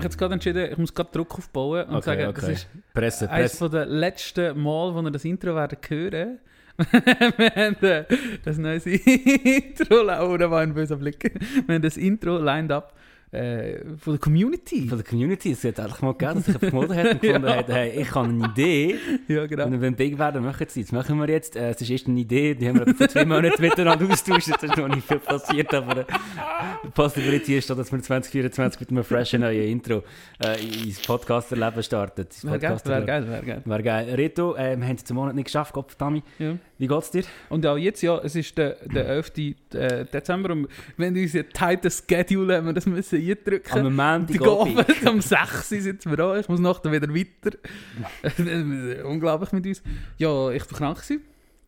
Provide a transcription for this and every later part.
Mich jetzt gerade entschieden, ich muss gerade Druck aufbauen und Okay, sagen, okay. das ist Presse, eines Presse. der letzten Mal, wo ihr das Intro werden hören. wir haben äh, das neue Intro, Laura war ein böser Blick. Wir haben das Intro lined up äh, von der Community. Von der Community, es hat einfach mal gegeben, dass sich jemand hat und gefunden Ja. hat, hey, ich habe eine Idee. ja, genau. Und wenn wir big werden, machen sie es. machen wir jetzt. Äh, es ist erst eine Idee, die haben wir vor zwei Monaten miteinander austauscht. Es ist noch nicht viel passiert, aber äh, die Possibility ist, da, dass wir 2024 mit einem freshen neuen Intro äh, ins Podcaster-Leben starten. Wäre geil, wäre geil, wäre geil. Reto, äh, wir haben es zum Monat nicht geschafft, Gott verdammt. Ja. Wie geht's dir? Und auch jetzt, ja, es ist der, der 11. äh, Dezember und wenn wir unseren tighten Schedule haben wir das müssen eindrücken. Am Montag Die Abend um 6 Uhr sitzen wir da, ich muss nachher wieder weiter. Unglaublich mit uns. Ja, ich war krank. Gewesen.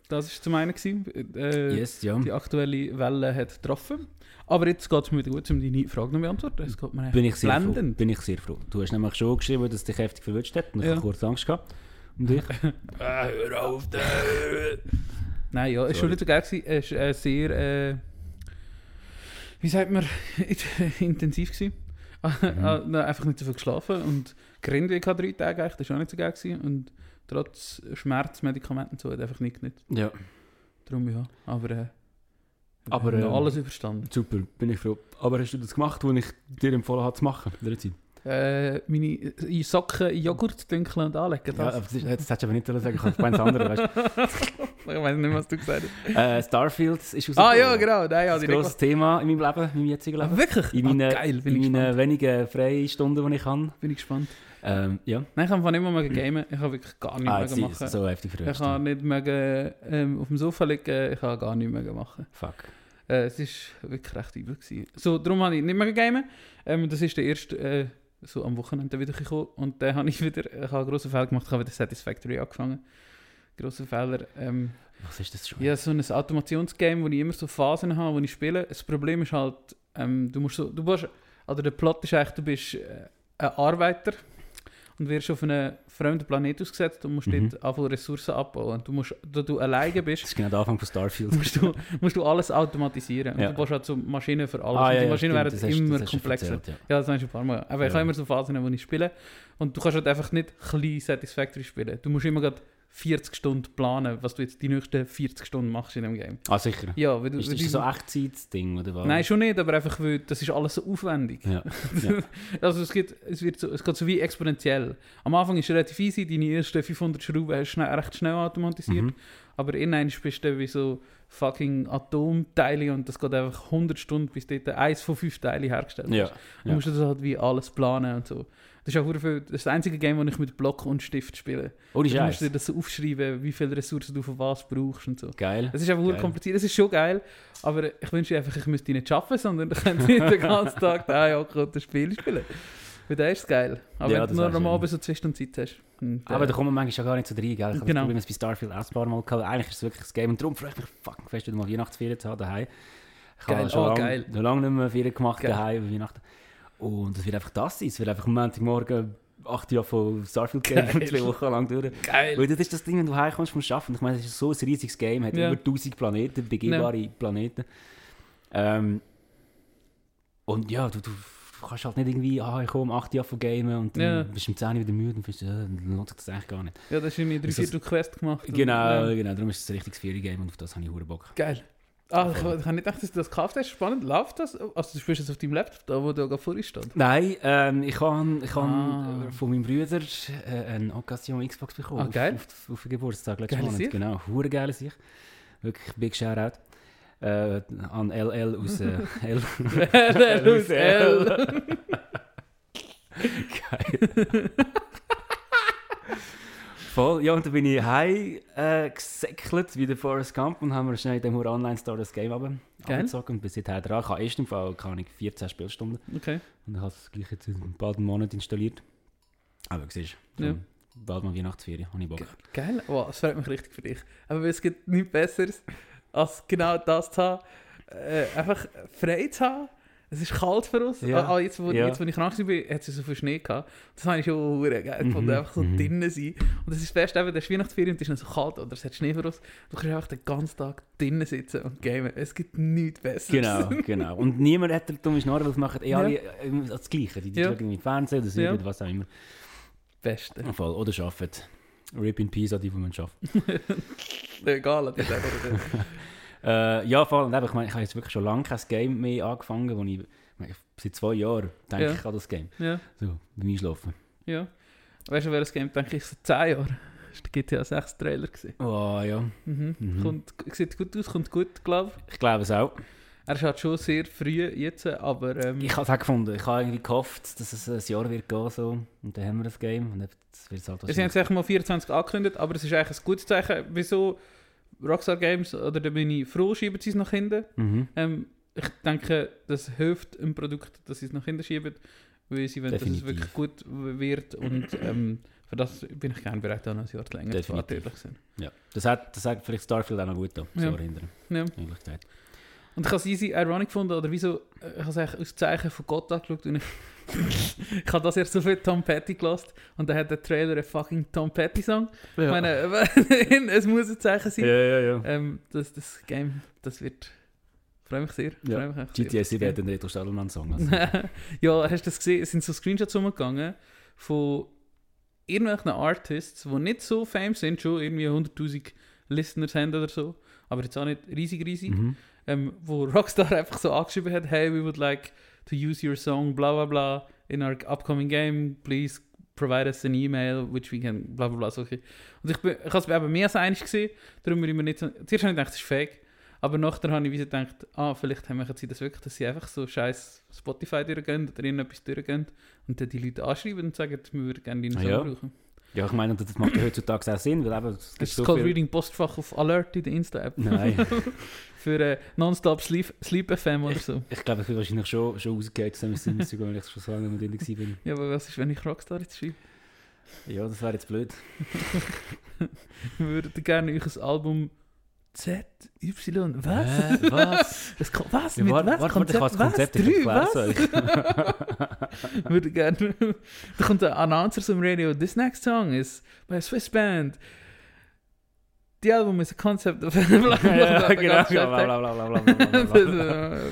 Das war zum einen. Gewesen. Äh, Yes, ja. Die aktuelle Welle hat getroffen. Aber jetzt geht es mir wieder gut, um deine Frage noch zu beantworten. Es geht mir Bin ich, sehr froh. blendend. bin ich sehr froh. Du hast nämlich schon geschrieben, dass dich heftig verwünscht hat. Und ich Ja. habe kurz Angst gehabt. Und ich? Ah, hör auf. Nein, ja, es war schon nicht so geil. gewesen. Es war äh, sehr, äh, wie sagt man, intensiv. Gewesen. Ah, nein, einfach nicht so viel geschlafen und gerannt ich drei Tage eigentlich, das war auch nicht so geil. Gewesen. Und trotz Schmerzmedikamenten und so hat einfach nicht genützt. ja, Darum ja, aber, äh, Aber, ähm, alles überstanden. super, bin ich froh. Aber hast du das gemacht, was ich dir empfohlen habe zu machen in der Zeit? Äh, meine in Socken in Joghurt dünkeln und anlegen. Ja, Das. hättest du aber nicht sagen, ich habe eins anderes, weißt ich weiß nicht, was du gesagt hast. Äh, Starfield ist rausgekommen. Ah ja, genau. Nein, ja, Das ist ein grosses Thema in meinem Leben, in meinem jetzigen Ah, Leben. wirklich? In Ah, meinen, geil, bin ich in meinen wenigen freien Stunden, die ich habe. Bin ich gespannt. Ähm, ja. Nein, ich habe nicht mehr gamen. Ich habe wirklich gar nichts Ah, mehr es so heftig Ich verrückt. kann nicht mehr ähm, auf dem Sofa liegen, ich kann gar nichts mehr machen. Fuck. Äh, es war wirklich recht übel. Gewesen. So, darum habe ich nicht mehr gamen. Ähm, das ist der erste, äh, so am Wochenende wieder gekommen. Und dann habe ich wieder, ich habe einen grossen Fehler gemacht, ich habe wieder Satisfactory angefangen. Grosser Fehler. Ähm, Was ist das schon? ja, so ein Automationsgame, wo ich immer so Phasen habe, wo ich spiele. Das Problem ist halt, ähm, du musst so, du musst, also der Plot ist eigentlich, du bist äh, ein Arbeiter und wirst auf einen fremden Planet ausgesetzt und musst Mhm. dort anfangen Ressourcen abbauen. Und du musst, da du alleine Das bist, ist genau der Anfang von Starfield. musst du, musst du alles automatisieren. Und Ja. du brauchst halt so Maschinen für alles. Ah, und die ja, Maschinen werden das hast- immer das hast du komplexer. erzählt, ja. Ja, das ich schon ein paar Mal. Aber ich habe immer so Phasen, wo ich spiele. Und du kannst halt einfach nicht klein Satisfactory spielen. Du musst immer gerade 40 Stunden planen, was du jetzt die nächsten 40 Stunden machst in dem Game. Ah, sicher. Ja, weil du, Ist weil das die- so Echtzeit-Ding, oder was? Nein, schon nicht, aber einfach, weil das ist alles so aufwendig. Ja. ja. Also es, geht, es, wird so, es geht so wie exponentiell. Am Anfang ist es relativ easy, deine ersten 500 Schrauben hast du schnell, recht schnell automatisiert. Mhm. Aber innen bist du wie so fucking Atomteile und das geht einfach 100 Stunden, bis dort eins von fünf Teilen hergestellt Ja. ist. Du ja. musst das halt wie alles planen und so. Das ist auch viel, das ist das einzige Game, das ich mit Block und Stift spiele. Oh, Du musst Scheiße. dir das so aufschreiben, wie viele Ressourcen du für was brauchst und so. Geil. Es ist einfach Geil. kompliziert, es ist schon geil, aber ich wünsche einfach, ich müsste nicht arbeiten, sondern ich könnte den ganzen Tag da ja das Spiel spielen. Weil das ist geil. Aber Ja, wenn das du nur am. Abend so zwei Stunden Zeit hast. und, Aber äh, da kommen wir manchmal schon gar nicht so rein, gell? Ich habe Genau. das Problem, dass bei Starfield auch ein paar Mal gehabt. Eigentlich ist es wirklich ein Game. Und darum freue ich mich fucking fest, wieder mal Weihnachtsferien zu haben daheim. Ich Geil. habe schon Oh, lange, geil. noch lange nicht mehr Ferien gemacht Geil. daheim über Weihnachten. Und es wird einfach das sein. Es wird einfach am Montagmorgen acht Jahre von Starfield Game Geil. zwei Wochen lang durch. geil. Weil das ist das Ding, wenn du heimkommst vom Schaffen. Ich meine, es ist so ein riesiges Game, hat Ja. über 1000 Planeten, begehbare Planeten. Ähm, und ja, du, du kannst halt nicht irgendwie, ah, ich komme um 8 Jahre von Gamen und dann Ja. bist du um 10 Uhr wieder müde und bist, äh, dann lohnt sich das eigentlich gar nicht. Ja, das ist irgendwie drei Viertel Quest gemacht. Genau, Ja. genau, darum ist es ein richtiges Ferien-Game und auf das habe ich hure Bock. Geil. Ah, ich, ich habe nicht gedacht, dass du das gekauft hast. Spannend, läuft das? Also du spielst es auf deinem Laptop, da wo du gerade vorhin stand. Nein, ähm, ich habe ich Ah. von meinem Bruder äh, eine Occasion Xbox bekommen. Ah, geil. Auf, auf, auf den Geburtstag letzten Geile Monat. Genau, hure geile Sicht. Wirklich big Shoutout. Äh, an LL aus äh, L. Aus L. Geil. Voll, ja, und dann bin ich heim äh, gesäckelt, wie der Forrest Gump, und haben wir schnell in dem Online-Store das Game Geil. angezogen und bin seither dran. Ich habe erst im Fall keine Ahnung, 14 Spielstunden Okay. und ich habe es gleich jetzt in bald einen Monat installiert. Aber siehst du, Ja. ja. bald mal Weihnachtsferien, habe ich Bock. Ge geil. Oh, das freut mich richtig für dich. Aber es gibt nichts Besseres, als genau das zu haben. Äh, einfach frei zu haben. Es ist kalt für uns. Ja. Ah, jetzt, wo, Ja. jetzt, wo ich krank war, hat es so viel Schnee gehabt. Das habe ich schon hure geil gefunden. Mhm. Einfach so Mhm. drinnen sein. Und das ist Beste, eben, der Weihnachtsferien und es ist noch so kalt oder es hat Schnee für uns. Du kannst einfach den ganzen Tag drinnen sitzen und gamen. Es gibt nichts Besseres. Genau, genau. Und niemand hat der dumme Schnorren, weil es machen eh Ja. alle das Gleiche. Die, die Ja. schauen irgendwie Fernsehen oder Serie Ja. was auch immer. Beste. Voll. Oder arbeiten. Rip in Peace an die, die man schafft. Egal, ist einfach... Äh, ja. Und eben, ich meine, ich habe jetzt wirklich schon lange kein Game mehr angefangen, wo ich, ich seit zwei Jahren denke Ja. ich an das Game. ja, So, beim Einschlafen. ja. Weißt du, welches Game denke ich seit 10 Jahren? Das war der GTA 6 Trailer. Gewesen. Oh ja, Mhm. Mhm. Kommt, sieht gut aus, kommt gut, glaube ich. ich glaube es auch. Er ist halt schon sehr früh jetzt, aber ähm, Ich habe es auch gefunden. Ich habe irgendwie gehofft, dass es ein Jahr wird gehen so. Und dann haben wir das Game. Und jetzt wird es halt wir haben eigentlich mal 24 angekündigt, aber es ist eigentlich ein gutes Zeichen. Wieso Rockstar Games, oder da bin ich froh, schieben sie es nach hinten. Mhm. Ähm, ich denke, das hilft im Produkt, dass sie es nach hinten schieben, weil sie wollen, dass es Definitiv. wirklich gut wird und ähm, für das bin ich gerne bereit, auch noch ein Jahr länger zu Definitiv. warten, ehrlich. Ja. Das hat, das hat vielleicht Starfield auch noch gut da. Ja. So hindern. Ja. Und ich habe es easy ironic gefunden, oder wieso, äh, ich habe es eigentlich aus Zeichen von Gott angeschaut und ich, ich habe das erst so viel Tom Petty gelassen und dann hat der Trailer einen fucking Tom Petty Song. Ich meine, es muss ein Zeichen sein. Ja, ja, ja. Ähm, das, das Game, das wird, freue mich sehr. Ja. Freue mich GTA auf das 7 hat den Reto Stadelmann-Song. Also. ja, hast du das gesehen? Es sind so Screenshots rumgegangen von irgendwelchen Artists, die nicht so fame sind, schon irgendwie 100'000 Listeners haben oder so, aber jetzt auch nicht riesig, riesig. mhm. Ähm, wo Rockstar einfach so angeschrieben hat, hey, we would like to use your song, bla bla bla, in our upcoming game, please provide us an email, which we can, bla bla bla, solche. Und ich, bin- ich habe es eben mehr als einig gesehen, darum bin ich mir nicht so, zuerst habe ich gedacht, das ist fake, aber nachher habe ich gedacht, ah, vielleicht haben sie das wirklich, dass sie einfach so scheiß Spotify durchgehen oder irgendetwas durchgehen und dann die Leute anschreiben und sagen, wir würden gerne deinen Ah, Song ja. brauchen. Ja, ich meine, das macht ja heutzutage auch Sinn, weil eben, es du so viel... Reading Postfach auf Alert in der Insta-App? Nein. Für äh, Nonstop Sleep, Sleep FM oder so. Ich glaube, ich bin wahrscheinlich schon, schon rausgegangen, das müssen wir sogar, wenn ich schon so lange mit drin bin. Ja, aber was ist, wenn ich Rockstar jetzt schreibe? Ja, das wäre jetzt blöd. Wir würden gerne euch ein Album Z, Y, was? Hä? Was? Das, was? Ja, Mit warte, was? warte, warte, kann das Konzept was? erklären, was? würde gerne... da kommt der Announcer zum Radio. This next song is by a Swiss band. Die Album ist ein bla, ja, bla, genau. ganz Ja, schlecht. bla, bla, bla, bla, bla, bla, bla, bla. Das,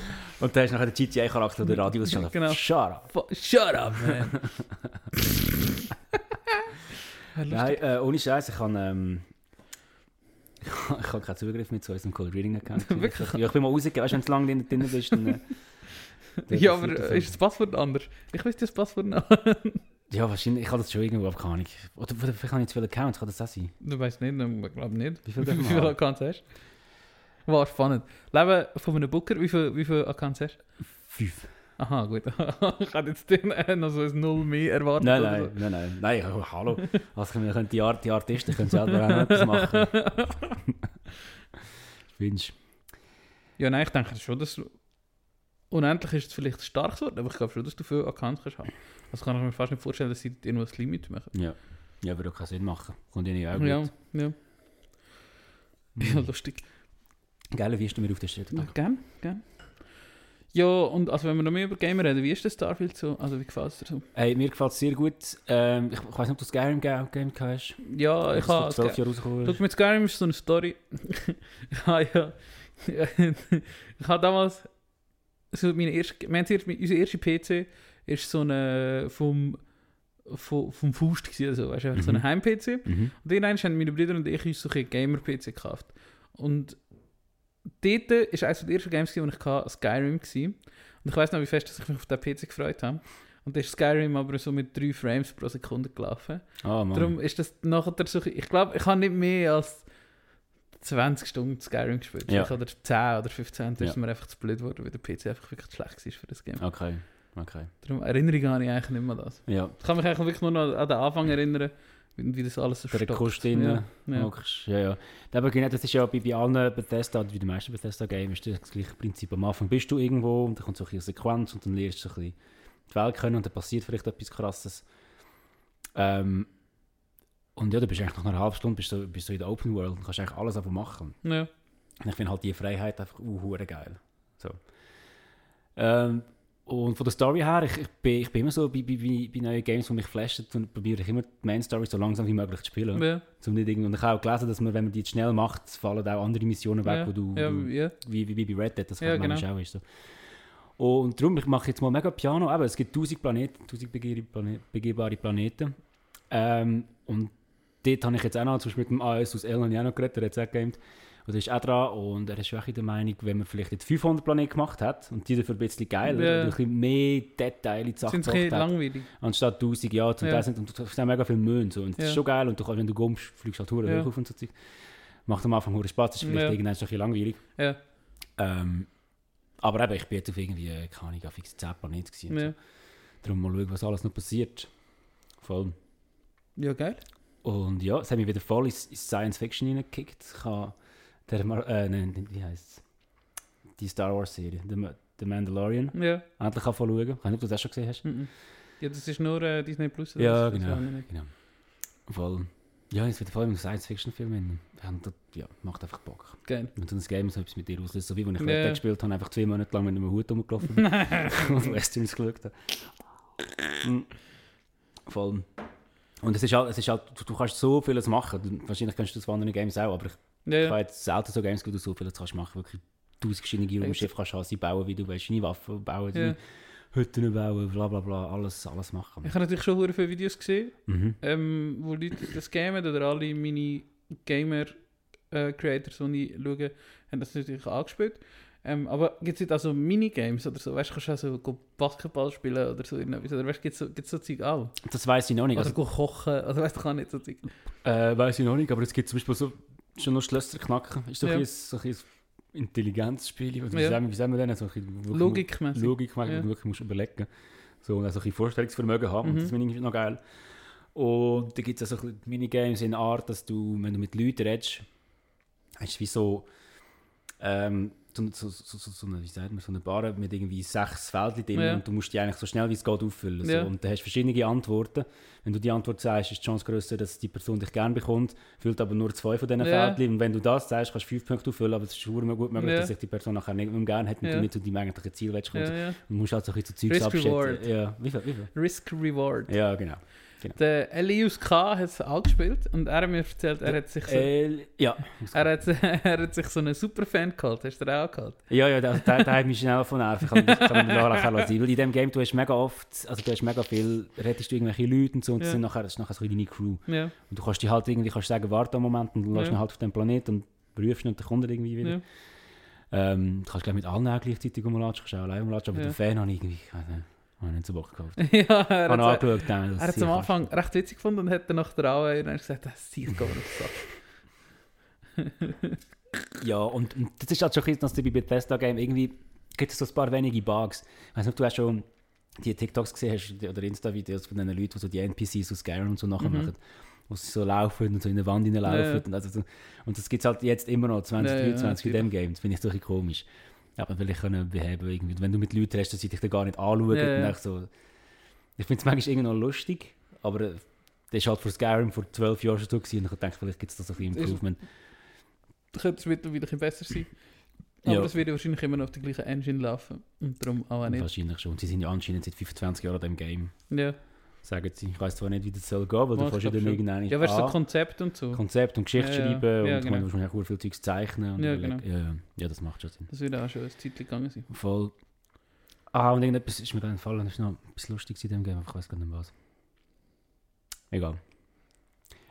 Und dann ist nachher der GTA-Charakter der Radius schon Genau. Shut up. äh, Shut up, man. Nein, äh, ohne Scheiß, ich habe... Ähm, ich habe keinen Zugriff mit zu unserem Cold Reading Account. Wirklich? Ja, ich bin mal rausgegangen, weißt du, wenn du lange drin, bist, dann... Äh, Ja, aber ist das Passwort anders? Ich weiß das Passwort noch. Ja, wahrscheinlich, ich habe das schon irgendwo, aber keine Ahnung. Oder vielleicht habe ich zu viele Accounts, kann das auch sein? Du weißt nicht, ich glaube nicht. Wie viel Wie viele? Accounts hast du? War spannend. Leben von einem Booker, wie viele wie viel Accounts hast du? Fünf. Aha, gut. ich hatte jetzt den, äh, noch so ein Null mehr erwartet. Nein, nein, nein, nein, nein, oh, hallo. Also, wir können die, Art, die Artisten können selber auch etwas machen. So. Ja, nein, ich denke schon, dass unendlich ist es vielleicht starkes Wort, aber ich glaube schon, dass du viele Accounts kannst haben. Also kann ich mir fast nicht vorstellen, dass sie irgendwo ein Limit machen. Ja. Ja, würde auch keinen Sinn machen. Kommt ja nicht auch Ja, gut. ja. Ja, lustig. Geil, wie hast du mir auf der Stelle Ja, gern, gern. Ja, und also wenn wir noch mehr über Gamer reden, wie ist das Starfield so? Also wie gefällt es dir so? Hey, mir gefällt es sehr gut. Ähm, ich, ich weiß nicht, ob du Skyrim Game, Game hast. Ja, ich habe... Vor 12 Jahren rausgekommen. Schau, mit Skyrim ist so eine Story. ich habe ja... ich habe damals... So meine erste, zuerst, unser erster PC ist so eine... Vom, vom, vom Faust gewesen, also, weißt du, einfach so Mhm. ein Heim-PC. Mhm. Und irgendwann haben meine Brüder und ich uns so ein Gamer-PC gekauft. Und dort war eines der ersten Games, die ich hatte, Skyrim. Gewesen. Und ich weiß noch, wie fest dass ich mich auf den PC gefreut habe. Und da ist Skyrim aber so mit 3 Frames pro Sekunde gelaufen. Ah, Mann. Darum ist das nachher so... Ich glaube, ich habe nicht mehr als 20 Stunden Skyrim gespielt. Ja. Oder 10 oder 15. Da Ja. ist mir einfach zu blöd geworden, weil der PC einfach wirklich schlecht war für das Game. Okay, okay. Darum erinnere ich gar nicht eigentlich nicht mehr an das. Ja. Ich kann mich eigentlich wirklich nur noch an den Anfang erinnern, wie, das alles so Der. Kust drin. Ja, ja. Ja, ja. Aber genau, das ist ja bei, bei allen Bethesda, wie die meisten Bethesda-Games, ist das gleiche Prinzip. Am Anfang bist du irgendwo und dann kommt so eine Sequenz und dann lernst du so ein bisschen die Welt kennen und dann passiert vielleicht etwas Krasses. Ähm, und ja, du bist eigentlich nach einer halben Stunde bist du, bist du in der Open World und kannst eigentlich alles einfach machen. Ja. Und ich finde halt die Freiheit einfach uh, geil. So. Ähm, und von der Story her, ich, ich, bin, ich bin immer so bei, bei, bei, neuen Games, die mich flashen, und probiere ich immer die Main Story so langsam wie möglich zu spielen. Ja. Zum nicht irgendwie, und ich habe auch gelesen, dass man, wenn man die schnell macht, fallen auch andere Missionen weg, Ja. wo du, Ja, du ja. wie, wie, wie bei Red Dead, das man genau. auch ist so. Und darum, ich mache jetzt mal mega Piano, aber es gibt 1000 Planeten, 1000 begehbare Plane- begehbare Planeten. Ähm, und dort habe ich jetzt auch noch, zum Beispiel mit dem AS aus Elon ja noch geredet, der hat es auch gegamed. Und er ist auch dran und er ist auch in der Meinung, wenn man vielleicht jetzt 500 Planeten gemacht hat und die dafür ein bisschen geiler, Ja. ein bisschen mehr Detail in die Sache Sind sie ein gebracht bisschen hat, langweilig? anstatt 1000, ja, zum Ja. Teil sind und du hast mega viel Mühen so. Und das Ja. ist schon geil und du kannst, wenn du kommst, fliegst du halt Ja. hoch auf und so Zeug. Macht am Anfang hure Spaß, ist vielleicht Ja. irgendwann ein bisschen langweilig. Ja. Ähm, aber eben, ich bin jetzt auf irgendwie, keine Ahnung, auf fix 10 Planeten gewesen. Ja. So. Darum mal schauen, was alles noch passiert. Voll. ja, geil. Und ja, es hat mich wieder voll ins, ins Science Fiction reingekickt. Ich habe der, Mar- äh, nein, wie heisst es? Die Star Wars Serie, The, Ma- The Mandalorian, Ja. endlich anfangen schauen. Ich weiß nicht, ob du das schon gesehen hast. Mhm. Ja, das ist nur äh, Disney Plus. Ja? Das genau. genau. Voll. Ja, es wird vor allem ein Science Fiction Film. hin. Und das, ja, macht einfach Bock. Geil. Und so ein Game so etwas mit dir auslöst, so wie wenn ich Dead gespielt habe, einfach zwei Monate lang mit einem Hut rumgelaufen bin und Westerns geschaut habe. Mm. Voll. Und es ist halt, es ist halt du, du kannst so vieles machen. Wahrscheinlich kannst du das von anderen Games auch, aber ich, Ja, ich ja. habe jetzt selten so Games, wo du so vieles kannst machen. Wirklich tausend verschiedene Raumschiffe kannst haben, sie bauen, wie du willst, deine Waffen bauen, Ja. deine Hütten bauen, bla bla bla, alles, alles machen. Ich habe natürlich schon hure viele Videos gesehen, Mhm. ähm, wo Leute das gamen oder alle meine Gamer-Creators, die ich schaue, haben das natürlich angespielt. Ähm, aber gibt es nicht also Minigames oder so? Weißt du, kannst du also go Basketball spielen oder so irgendetwas? Oder weißt du, gibt es so, gibt's so Zeug auch? Das weiß ich noch nicht. Oder Also, kochen? Oder weißt du, kann nicht so Zeug. Äh, weiß ich noch nicht, aber es gibt zum Beispiel so schon noch Schlösser knacken. Ist so Ja. ein, so ein Intelligenzspiel, wie, Ja. sagen, wir- wie sagen wir denn? So Logikmäßig. Logik machen, Ja. du wirklich musst überlegen so und auch so ein bisschen Vorstellungsvermögen haben. Mhm. das finde ich noch geil. Und da gibt es auch so ein bisschen Minigames in der Art, dass du, wenn du mit Leuten redest, hast du wie so, ähm, so, so, so, so, eine, wie sagt man, so eine Bar mit irgendwie sechs Feldchen drin Ja. und du musst die eigentlich so schnell wie es geht auffüllen. So. Ja. Und dann hast du verschiedene Antworten. Wenn du die Antwort sagst, ist die Chance größer, dass die Person dich gerne bekommt, füllt aber nur zwei von diesen Ja. Feldchen. Und wenn du das sagst, kannst du fünf Punkte auffüllen, aber es ist verdammt gut möglich, dass sich die Person nachher nicht mehr gerne hat und du nicht zu deinem eigentlichen Ziel willst kommen. Ja, ja. Du musst halt so ein bisschen so Zeugs Risk abschätzen. Reward. Ja, wie viel? Wie viel? Risk Reward. Ja, genau. Der Elius K. hat es auch gespielt und er hat mir erzählt, er hat sich so, Äh, ja. er hat, er hat sich so einen Superfan geholt. Hast du den auch geholt? Ja, ja, der, der, der hat mich schnell von nerven. Ich kann mich kann mich nachher auch sein. Weil in diesem Game, du hast mega oft, also du hast mega viel, rettest du irgendwelche Leute und so und das, Ja. sind nachher, das ist nachher so deine Crew. Ja. Und du kannst die halt irgendwie, kannst sagen, warte einen Moment und dann lässt Ja. ihn halt auf den Planeten und prüfst ihn und dann kommt er irgendwie wieder. ja. Ähm, du kannst gleich mit allen auch gleichzeitig umlatschen, kannst auch allein umlatschen, aber Ja. den Fan habe ich irgendwie, nicht, habe ich so Bock gekauft. ja, er hat, angeschaut, dann, er hat es am Anfang recht witzig gefunden und hat dann nach der dann gesagt, das sieht gar nicht so. Ja, und, und das ist halt schon ein bisschen, dass du bei Bethesda Game irgendwie gibt es so ein paar wenige Bugs. Ich weiß nicht, ob du hast schon die TikToks gesehen hast oder Insta-Videos von den Leuten, die so die NPCs aus Skyrim und so nachher Mhm. machen, wo sie so laufen und so in der Wand hineinlaufen. Ja, ja. Und, also, so- und das gibt es halt jetzt immer noch, 2023 Ja, ja, in dem Game. Das finde ich so ein bisschen Aber vielleicht können beheben irgendwie. Wenn du mit Leuten hast, dass sie dich dann gar nicht anschauen. Ja, ja. so, ich finde es manchmal irgendwie noch lustig, aber äh, das war halt für Skyrim vor 12 Jahren schon so gewesen, und ich denke, vielleicht gibt es da so ein bisschen Das Improvement. Könnte es mittlerweile ein bisschen besser sein. Aber Ja. es wird wahrscheinlich immer noch auf der gleichen Engine laufen. Und darum auch nicht. Wahrscheinlich schon. Und sie sind ja anscheinend seit 25 Jahren an dem Game. Ja, Sagen sie. Ich weiß zwar nicht, wie das soll gehen, weil du ich kannst ja dann irgendwann ja weißt du, so Konzept und so. Konzept und Geschichte Ja, ja. schreiben Ja, und genau. man muss wahrscheinlich auch viel Zeugs zeichnen. Und Ja, genau. ja, das macht schon Sinn. Das würde auch schon ein Zeit gegangen sein. Voll. Ah, und irgendetwas ist mir gerade entfallen. Das ist noch etwas Lustiges in dem Game, aber ich weiß gar nicht was. Egal.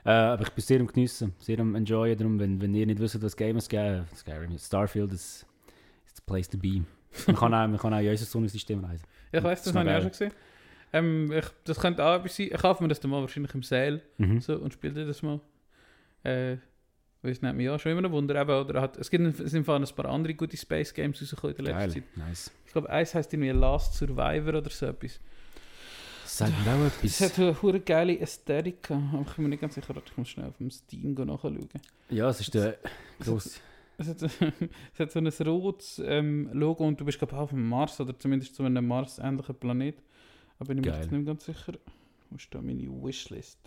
Äh, aber ich bin sehr am Geniessen, sehr am Enjoyen. Darum, wenn, wenn ihr nicht wisst, was Games geben, Skyrim, Starfield ist, ist the place to be. Man kann auch, man kann auch in unser Sonnensystem reisen. Ja, ich weiß, Das das ist habe ich auch schon gesehen. Ähm, ich, das könnte auch etwas sein. Ich kaufe mir das dann mal wahrscheinlich im Sale Mhm. so, und spiele das mal. Äh, weil es nimmt mich ja schon immer ein Wunder. Eben, oder hat, es gibt es sind vor allem ein paar andere gute Space Games rausgekommen in der letzten Geil, Zeit. nice. Ich glaube, eins heisst irgendwie Last Survivor oder so etwas. sagt mir auch Es hat etwas. eine hure geile Ästhetik, aber ich bin mir nicht ganz sicher, ich muss schnell auf dem Steam nachschauen. Ja, es ist der grosse... Es hat, es hat so ein rotes ähm, Logo und du bist glaube ich auf dem Mars oder zumindest zu einem Mars-ähnlichen Planet. Aber ich bin mir jetzt nicht mehr ganz sicher. Wo ist da meine Wishlist?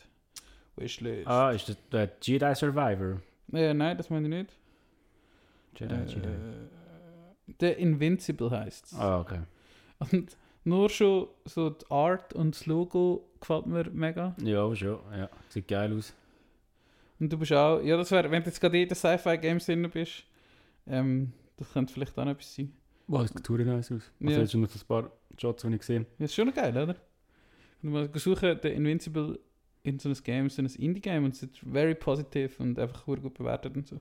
Wishlist. Ah, ist das der Jedi Survivor? Äh, nein, das meine ich nicht. Jedi, Äh, Jedi. The Invincible heißt es. Ah, okay. Und nur schon so die Art und das Logo gefällt mir mega. Ja, schon. Ja, sieht geil aus. Und du bist auch, ja, das wäre, wenn du jetzt gerade in den Sci-Fi-Games drin bist, ähm, das könnte vielleicht auch noch etwas sein. Wow, es sieht total nice aus. Also Ja. jetzt schon noch ein paar Shots, die ich gesehen Ja, ist schon geil, oder? Und mal suchen, The Invincible in so einem Game, so ein Indie-Game und es ist very positiv und einfach gut bewertet und so.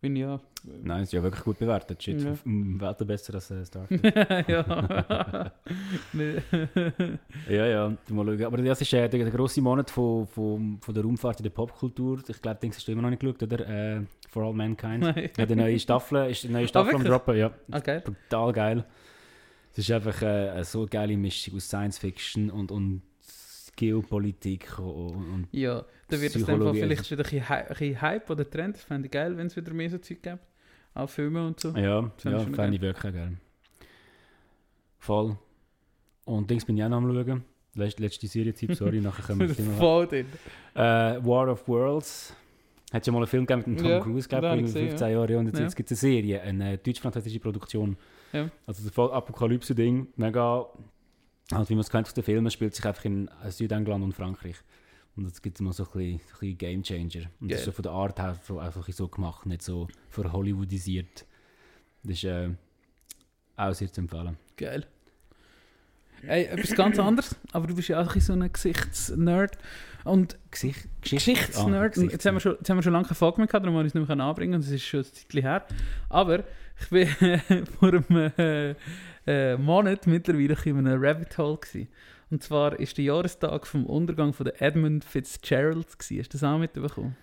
Bin ja. Nein, ist ja wirklich gut bewertet. Shit, Ja. Welt besser als äh, Starfield. ja. Ja, ja, mal schauen. Aber das ist äh, der, der grosse Monat von, von, von der Raumfahrt in der Popkultur. Ich glaube, den hast du immer noch nicht geschaut, oder? Äh, For All Mankind. Nein. Ja, die neue Staffel ist die neue Staffel am wirklich? Droppen, ja. Okay. Brutal geil. Es ist einfach äh, eine so geile Mischung aus Science Fiction und, und Geopolitik und, und Ja, dann wird es dann vielleicht wieder ein bisschen, Hy- ein bisschen Hype oder Trend. Das fände ich geil, wenn es wieder mehr so Zeug gibt. Auch Filme und so. ja, fände ja fände ich wirklich geil. Voll. Und Dings bin ich auch noch am schauen. Letzte, letzte Serie-Tipp, sorry, nachher können wir das Thema Voll drin. Äh, War of Worlds. Hat schon mal einen Film gegeben mit dem Tom Ja, Cruise, glaube ich, ich vor gesehen, 15 Jahren. Ja. Und jetzt, Ja. jetzt gibt es eine Serie, eine äh, deutsch-französische Produktion. Ja. Also das voll Apokalypse-Ding, mega, halt wie man es kennt aus den Filmen, spielt sich einfach in äh, Südengland und Frankreich. Und jetzt gibt es mal so ein bisschen, so ein bisschen Game Changer. Und das ist so von der Art her so, einfach so gemacht, nicht so verhollywoodisiert. Das ist äh, auch sehr zu empfehlen. Geil. Ey, etwas ganz anderes, aber du bist ja auch ein bisschen so ein Gesichtsnerd. Und Gesicht, Geschichtsnerd, Ah, jetzt haben wir schon, jetzt haben wir schon lange keine Folge mehr gehabt, darum habe ich es nicht mehr anbringen und es ist schon ein Zeitchen her. Aber ich bin vor einem äh, äh, Monat mittlerweile in einem Rabbit Hole gewesen. Und zwar ist der Jahrestag vom Untergang von der Edmund Fitzgerald gewesen. Hast du das auch mitbekommen?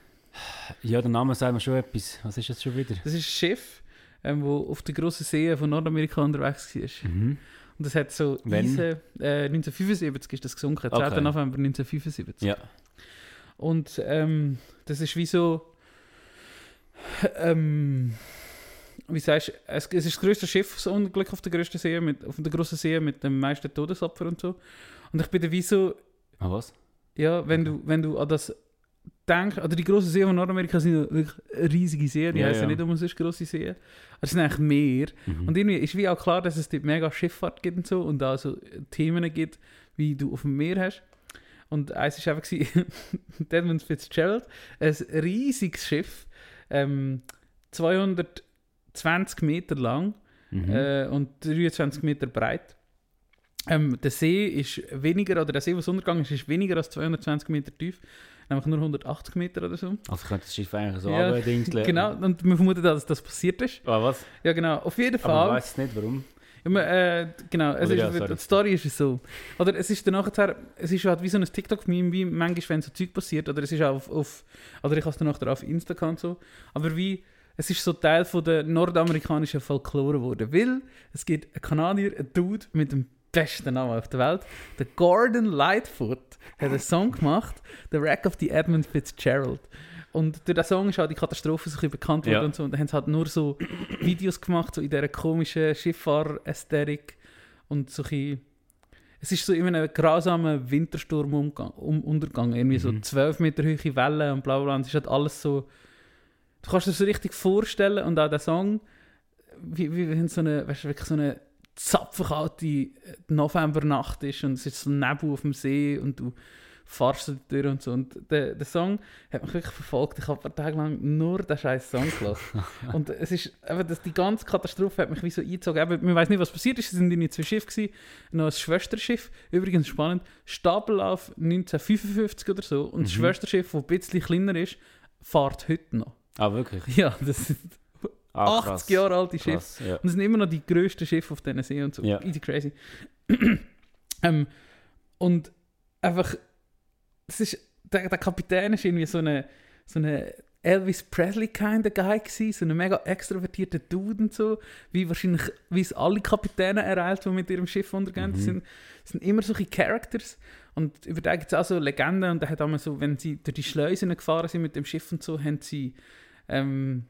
Ja, der Name sagt mir schon etwas. Was ist jetzt schon wieder? Das ist ein Schiff, ähm, wo auf der grossen See von Nordamerika unterwegs war. Mhm. Und das hat so Wann? Eisen, äh, 1975 ist das gesunken, 10. Okay. November 1975. Ja. Und ähm, das ist wie so, ähm, wie sagst du, es, es ist das größte Schiffsunglück auf der größten See, mit, auf der grossen See mit den meisten Todesopfern und so. Und ich bin dann wie so, Ah, was? ja, wenn du, wenn du an das denkst, oder die grossen Seen von Nordamerika sind wirklich riesige Seen, die Ja, heißen ja. nicht umsonst grosse Seen, es sind eigentlich mehr. Mhm. Und irgendwie ist wie auch klar, dass es dort mega Schifffahrt gibt und so und da so Themen gibt, wie du auf dem Meer hast. Und eins war einfach Desmond Fitzgerald, ein riesiges Schiff, ähm, 220 Meter lang Mhm. äh, und 23 Meter breit. Ähm, der See ist weniger, oder der See, was untergegangen ist, ist weniger als 220 Meter tief, nämlich nur 180 Meter oder so. Also könnte das Schiff eigentlich so Ja, abdingseln. Genau, und man vermutet, dass das passiert ist. Ah, was? Ja, genau. Auf jeden Aber man Fall. weiß es nicht, warum. Ja, man, äh, genau, es ist, ja, die Story ist so. Oder es ist dann nachher, es ist halt wie so ein TikTok-Meme, wie manchmal, wenn so Zeug passiert, oder es ist auch auf, auf oder ich habe es dann nachher auf Instagram und so, aber wie, es ist so Teil von der nordamerikanischen Folklore geworden, weil es gibt einen Kanadier, einen Dude mit dem besten Namen auf der Welt, der Gordon Lightfoot, hat einen Song gemacht, The Wreck of the Edmund Fitzgerald. Und durch den Song ist auch die Katastrophe so ein bisschen bekannt worden Ja. und so. Und dann haben sie halt nur so Videos gemacht, so in dieser komischen Schifffahrer-Ästhetik. Und so ein Es ist so in einem grausamen Wintersturm umgang, um, untergegangen. Irgendwie so Mhm. 12 Meter hohe Wellen und bla bla. bla. Und es ist halt alles so... Du kannst dir das so richtig vorstellen und auch der Song, wie, wie wenn so eine, weißt du, wirklich so eine zapfenkalte Novembernacht ist und es ist so Nebel auf dem See und du fahrst so durch und so. Und der, der Song hat mich wirklich verfolgt. Ich habe ein paar Tage lang nur den scheiß Song gelassen. und es ist, eben, das, die ganze Katastrophe hat mich wie so eingezogen. Eben, man weiß nicht, was passiert ist. Es sind in zwei Schiffe gewesen. Noch ein Schwesterschiff. Übrigens spannend. Stapellauf 1955 oder so. Und das Mhm. Schwesterschiff, das ein bisschen kleiner ist, fährt heute noch. Ah, wirklich? Ja, das sind Ah, 80 Jahre alte Schiffe. Krass, ja. Und es sind immer noch die grössten Schiffe auf diesen See und so. Ja. Easy crazy. ähm, und einfach, das ist, der, der Kapitän ist irgendwie so eine, so eine Elvis Presley kind of Guy gewesen, so ein mega extrovertierter Dude und so, wie wahrscheinlich, wie es alle Kapitäne ereilt, die mit ihrem Schiff untergehen. Das, Mhm. sind, das sind immer solche Characters und über den gibt es auch so Legenden und er hat einmal so, wenn sie durch die Schleusen gefahren sind mit dem Schiff und so, haben sie, ähm,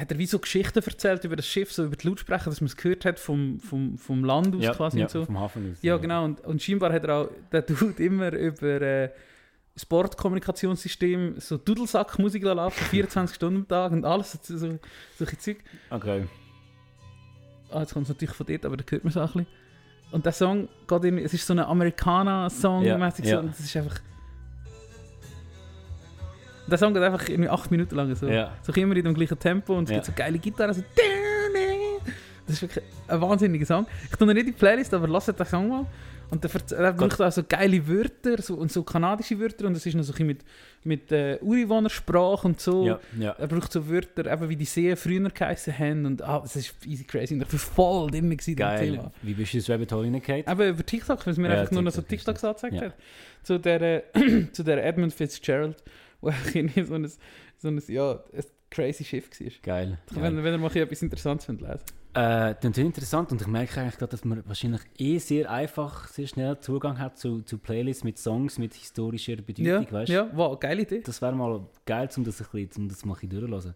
hat er wie so Geschichten erzählt über das Schiff, so über die Lautsprecher, dass man es gehört hat vom, vom, vom Land aus ja, quasi ja, und so. vom Hafen aus. Ja, genau. Und, und scheinbar hat er auch, der Dude immer über äh, das Bordkommunikationssystem so Dudelsack-Musik laufen, 24 Stunden am Tag und alles, so, so, solche Zeug. Okay. Ah, jetzt kommt es natürlich von dort, aber da hört man es auch ein bisschen. Und der Song geht irgendwie, es ist so ein Amerikaner-Song, Ja, ja. so, und es ist einfach... Der Song geht einfach irgendwie 8 Minuten lang so. Ja. So immer in dem gleichen Tempo und es Ja. gibt so geile Gitarren, so... Das ist wirklich ein wahnsinniger Song. Ich tue noch nicht in die Playlist, aber lasst den Song mal. Und der, verz- er braucht auch so geile Wörter so, und so kanadische Wörter und es ist noch so ein mit, mit äh, Ureinwohnersprache und so. Ja, ja. Er braucht so Wörter, eben wie die Seen früher geheißen haben und ah, das ist easy crazy und ich bin voll drin dem Geil. Thema. Wie bist du ins Rabbit Hole reingegangen? Aber über TikTok, weil es mir Ja, einfach nur noch so TikTok TikToks angezeigt Ja. hat. Zu der, äh, zu der Edmund Fitzgerald, wo irgendwie so ein, so ein, ja, ein crazy Schiff war. Geil. Wenn, wenn ihr mal etwas Interessantes findet, lesen. Äh, das ist interessant und ich merke eigentlich gerade, dass man wahrscheinlich eh sehr einfach, sehr schnell Zugang hat zu, zu Playlists mit Songs mit historischer Bedeutung, Ja, weißt ja, wow, geile Idee. Das wäre mal geil, um das, ein bisschen, um das mal ein bisschen durchzulassen.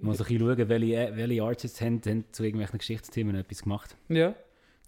Mal so ein bisschen schauen, welche, welche Artists haben, haben zu irgendwelchen Geschichtsthemen etwas gemacht. Ja,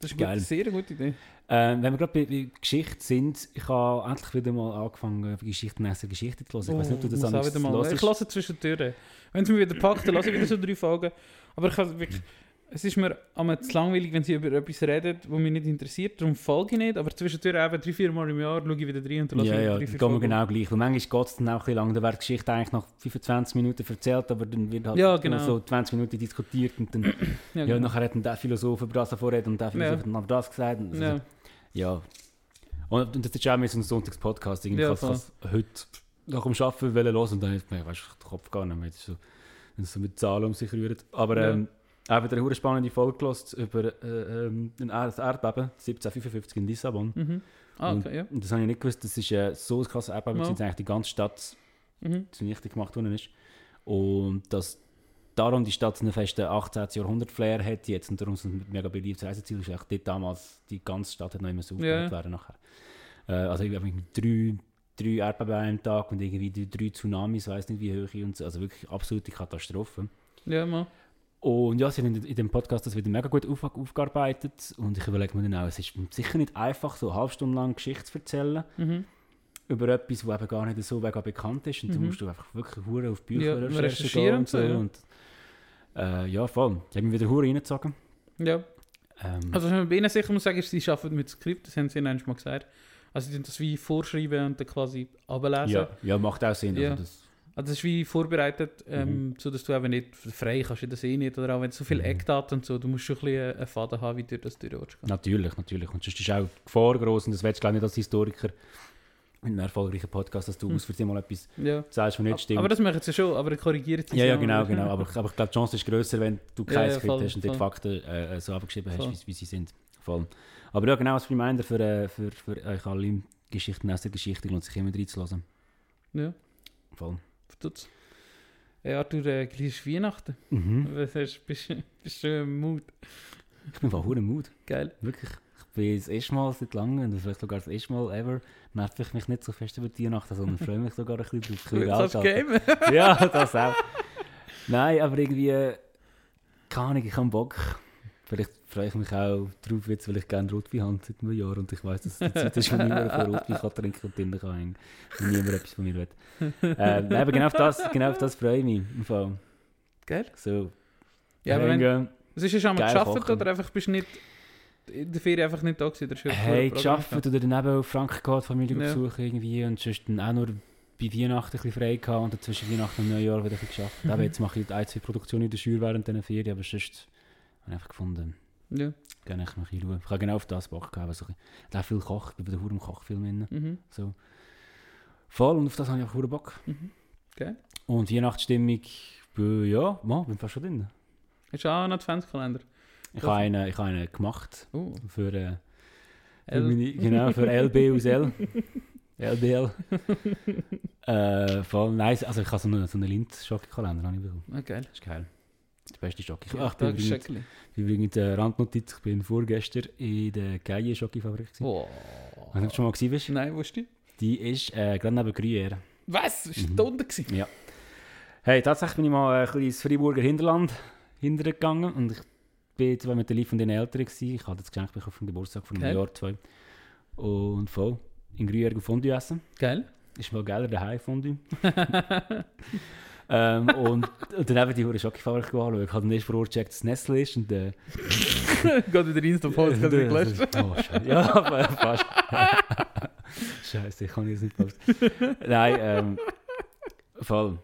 das ist eine Geil. sehr gute Idee. Äh, wenn wir gerade bei, bei Geschichte sind, ich habe endlich wieder mal angefangen, Geschichten aus der Geschichte zu hören. Ich weiß nicht, ob du das Oh, auch anders mal. Ich hörst. lasse zwischendurch. Wenn es mir wieder packt, dann lasse ich wieder so drei Folgen. Aber ich habe wirklich, es ist mir einmal zu langweilig, wenn sie über etwas reden, was mich nicht interessiert. Darum folge ich nicht. Aber zwischendurch eben drei, vier Mal im Jahr schaue ich wieder rein und lasse Ja, ich ja, drei, vier mir Folgen. genau gleich. Weil manchmal geht es dann auch ein bisschen lang. Dann wird die Geschichte eigentlich nach 25 Minuten erzählt, aber dann wird halt Ja, genau. so 20 Minuten diskutiert und dann, Ja, ja, genau. nachher hat dann der Philosoph über das vorreden und der Philosoph Ja. hat dann das gesagt. Und, ja. ja. Und, und das ist auch mehr so ein Sonntagspodcast. Irgendwie Ja, ja, kann ich heute nach dem Arbeiten hören und dann hat man, weißt du, den Kopf gar nicht mehr. Das ist so, wenn es so mit Zahlen um sich rührt. Aber Ja. ähm, auch wieder eine hure spannende Folge gehört über äh, ähm, ein Erd- Erdbeben 1755 in Lissabon. Mhm. Ah, und, okay, ja. und das habe ich nicht gewusst, das ist äh, so ein krasses Erdbeben, Ja. dass eigentlich die ganze Stadt Mhm. zunichte gemacht worden ist. Und dass darum die Stadt einen festen 18. Jahrhundert-Flair hat jetzt und darum sind mega beliebtes Reiseziel ist echt dort damals, die ganze Stadt hat noch immer so aufgebaut werden nachher. Äh, also irgendwie mit drei, drei Erdbeben an einem Tag und irgendwie die drei Tsunamis, weiß nicht wie hoch und so. Also wirklich absolute Katastrophe. Ja, mal. Und ja, sie haben in, dem Podcast das wieder mega gut auf, aufgearbeitet und ich überlege mir dann auch, es ist sicher nicht einfach, so eine halbe Stunde lang Geschichte zu erzählen Mhm. über etwas, das eben gar nicht so mega bekannt ist. Und Mhm. du musst du einfach wirklich hure auf Bücher Ja, recherchieren und so, ja. Und, äh, ja, voll. Ich habe mich wieder hure reingezogen. Ja. Ähm, Also, was man bei ihnen sicher muss sagen, ist, sie arbeiten mit Skript, das haben sie ihnen mal gesagt. Also, sie das wie vorschreiben und dann quasi ablesen. ja, ja, macht auch Sinn. Ja. Also Also das ist wie vorbereitet, ähm, so dass du eben nicht frei kannst in der See nicht oder auch wenn es so viele Mhm. Eckdaten und so, du musst schon ein bisschen einen Faden haben, wie du das durch willst gehen. natürlich, natürlich. Und sonst ist auch die Gefahr groß und das willst du glaube nicht als Historiker in einem erfolgreichen Podcast, dass du Hm. aus Versehen mal etwas Ja. sagst, was nicht stimmt. Aber das machen sie schon, aber korrigieren sie ja, ja, genau, genau. Aber, aber ich glaube, die Chance ist grösser, wenn du Ja, kein ja, Skript voll, hast und voll. Fakten äh, so abgeschrieben hast, wie, wie sie sind. Voll. Aber ja, genau als Reminder für, äh, für, für euch alle Geschichten aus der Geschichte lohnt sich immer reinzulassen. Ja, Voll. Tut's. Hey Arthur, äh, Weihnachten. Mhm. Was hast, bist, bist du im Mut? Ich bin voll Mut. Geil. Wirklich. Ich bin das erste Mal seit langem, und vielleicht sogar das erste Mal ever, nervt ich mich nicht so fest über die Nacht, sondern freue mich sogar ein bisschen drauf. Du aushalten. gamen? Ja, das auch. Nein, aber irgendwie, keine Ahnung, ich habe Bock. Vielleicht freue ich mich auch drauf, jetzt, weil ich gerne Rotwein habe seit einem Jahr und ich weiss, dass es die Zeit ist, wo niemand von Rotwein kann trinken und drinnen kann hängen. Und niemand etwas von mir will. nein, aber genau auf das, genau auf das freue ich mich. Im Fall. Geil. So, Ja, aber wenn, es ist ja schon mal geschafft oder einfach bist du nicht in der Ferien einfach nicht da gewesen? oder Hey, geschafft oder dann eben auf Franken gehabt, Familie Ja. besuchen irgendwie und sonst dann auch nur bei Weihnachten ein bisschen frei gehabt und dann zwischen Weihnachten und Neujahr wieder ein bisschen geschafft. Mhm. Aber jetzt mache ich ein, zwei Produktionen in der Schule während diesen Ferien, aber sonst habe ich einfach gefunden, Ja. gerne ich mich schauen. Ich habe genau auf das Bock gehabt, so ein bisschen- auch viel Koch, ich bin verdammt im Kochfilm drin. Mhm. So. Voll und auf das habe ich einfach Bock. Mhm. Geil. Und Weihnachtsstimmung, äh, ja, man, bin fast schon drin. Hast du auch einen Adventskalender? Ich habe einen, ich habe einen gemacht Oh, für, äh, für meine, genau, für LB aus L. LBL. äh, voll nice. Also ich habe so einen, so einen Linz-Schoki-Kalender. habe ich bekommen. Ah. Das ist geil. Ist der beste. Ja, Ach, ich bin das ist übrigens, äh, Randnotiz. Ich bin vorgestern in der Geie Schokifabrik. gewesen. Oh. Weißt du, schon mal gewesen bist? Nein, wusstest du? Die ist äh, gerade neben Gruyère. Was? War Mhm. da unten. gewesen? Hey, tatsächlich bin ich mal ein bisschen ins Freiburger Hinterland hintergegangen und ich bin jetzt mit der Liebe von den Eltern gewesen. Ich hatte das Geschenk bekommen vom Geburtstag von einem Geil. Jahr, zwei. Und voll in Gruyère Fondue essen. Geil. Ist mal geiler daheim Fondue. ähm, und, und dann eben die hure Schokofabrik anschauen. Ich habe dann erst vorgecheckt, dass es Nestle ist und äh, Geht wieder rein, auf Holz, äh, gelöscht. Oh, Scheiße. Ja, fa- fast. Scheiße, ich kann jetzt nicht posten. Nein, ähm, voll.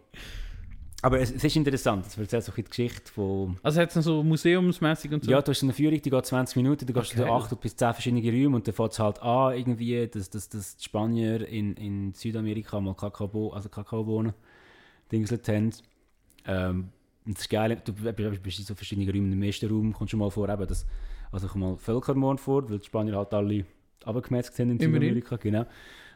Aber es, es ist interessant, es erzählt so ein bisschen die Geschichte von... Also hat es noch so museumsmäßig und so? Ja, du hast eine Führung, die geht 20 Minuten, du gehst Okay. durch 8 bis 10 verschiedene Räume und dann fängt es halt an, irgendwie, dass, dass, dass die Spanier in, in Südamerika mal Kakao, also Kakaobohnen dingselt haben. Ähm, das ist geil, du bist in so verschiedenen Räumen. Im ersten Raum kommt schon mal vor, eben, dass, also kommt mal Völkermord vor, weil die Spanier halt alle abgemetzt sind in. Südamerika, genau.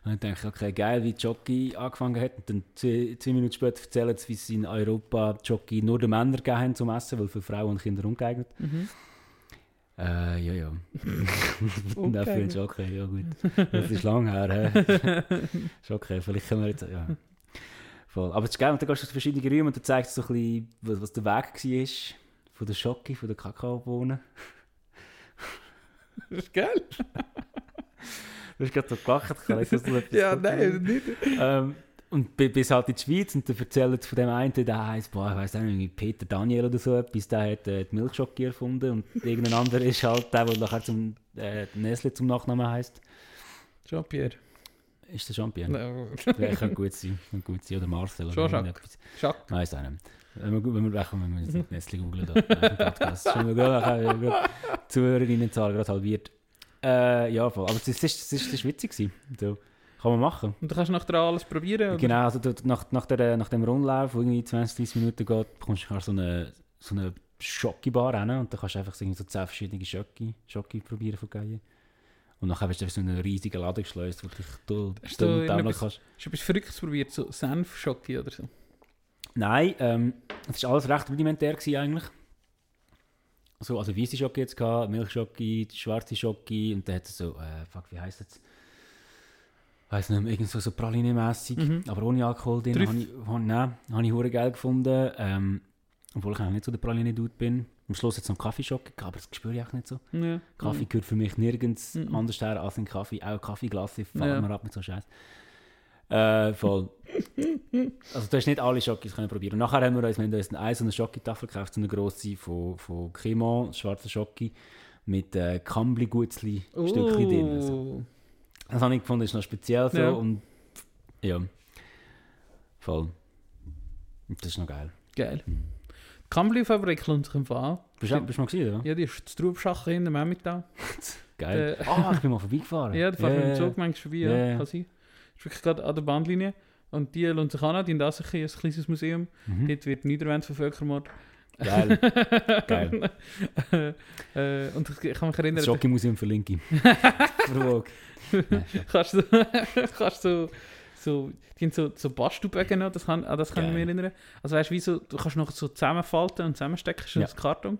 Und dann denke ich, okay, geil, wie Jockey angefangen hat. Und dann zwei, zwei Minuten später erzählen sie, wie sie in Europa Jockey nur den Männern gegeben haben zum Essen, weil für Frauen und Kinder ungeeignet. Mhm. Äh, ja, ja. Okay. findest du, okay, ja gut. Das ist lang her. ist okay, vielleicht können wir jetzt, ja. Voll. Aber es ist geil, und dann gehst du durch verschiedene Räume und dann zeigst du so ein bisschen, was, was der Weg war von der Schocke, von der Kakaobohnen. Das ist geil. Du hast gerade so gelacht, ich kann nicht, dass du etwas Ja, nein, nicht. Ähm, und bi- bis halt in die Schweiz und dann erzählen von dem einen, der heisst, boah, ich weiss nicht, Peter Daniel oder so etwas, der hat äh, die Milchschocke erfunden und irgendein anderer ist halt der, der nachher zum äh, Nestle zum Nachnamen heisst. Jean-Pierre. Ist der Jean-Pierre? No. Ja, könnte gut sein. Könnte gut sein. Oder Marcel. Jean-Jacques. irgendetwas. Jacques. Weiss auch nicht. Wenn wir, wenn wir, wenn wir jetzt nicht Nestle googeln, Podcast. Schon mal gut, dann Zuhörerinnenzahl gerade halbiert. Äh, ja, voll. Aber es ist, es ist, es ist witzig gewesen. So. Kann man machen. Und du kannst nachher alles probieren? Oder? Genau, also du, nach, nach, der, nach dem Rundlauf, der irgendwie 20, 30 Minuten geht, bekommst du so eine, so eine Schokibar rein und dann kannst du einfach so irgendwie so 10 verschiedene Schoki, Schoki probieren von Geien. Und dann hast du so einen riesigen Laden geschleust, wo du dich du, Hast du downloaden kannst. Hast du etwas Verrücktes probiert? So Senfschocke oder so? Nein, ähm, es war alles recht rudimentär gewesen eigentlich. So, also weiße Schoki jetzt gehabt, Milchschoki, schwarze Schoki und dann hat es so, äh, fuck, wie heisst es? Weiß nicht mehr, irgend so, so Praline-mässig, Mhm. aber ohne Alkohol drin. Habe ich, hab, nein, habe ich hure geil gefunden. Ähm, obwohl ich eigentlich nicht so der Praline-Dude bin. Am Schluss jetzt noch Kaffeeschoki gehabt, aber das spüre ich auch nicht so. Ja. Kaffee gehört für mich nirgends Mhm. anders her als ein Kaffee. Auch Kaffeeglasse fällt Ja. mir ab mit so Scheiß. Äh, voll. also du hast nicht alle Schokis können probieren. Und nachher haben wir uns, wir haben uns eine so eine Schokitafel gekauft, so eine grosse von, von Cremon, schwarze Schoki, mit äh, Kambli-Gutzli-Stückchen drin. Also. Oh. Das habe ich gefunden, ist noch speziell so Ja. und ja, voll. Das ist noch geil. Geil. Die Kambli-Fabrik lohnt sich im Fall. Bist du, bist du mal gesehen, oder? Ja, die ist das Trubschachen in der Emmental. Geil. Äh, Ah, ich bin mal vorbeigefahren. Ja, da fährt man mit dem Zug manchmal vorbei. Ja, Ja, kann sein. ist wirklich gerade an der Bahnlinie. Und die lohnt sich an. Die haben da so ein ein kleines Museum. Mhm. Dort wird nicht erwähnt von Völkermord. Geil. Geil. äh, und ich ich kann mich erinnern, Das. Verwog. Nein, Spaß. kannst du, kannst du so, die haben so, so Bastelbögen noch, das kann, an das kann ich mich Geil. erinnern. Also weißt du, wie so, du kannst noch so zusammenfalten und zusammenstecken, so Ja. ein Karton.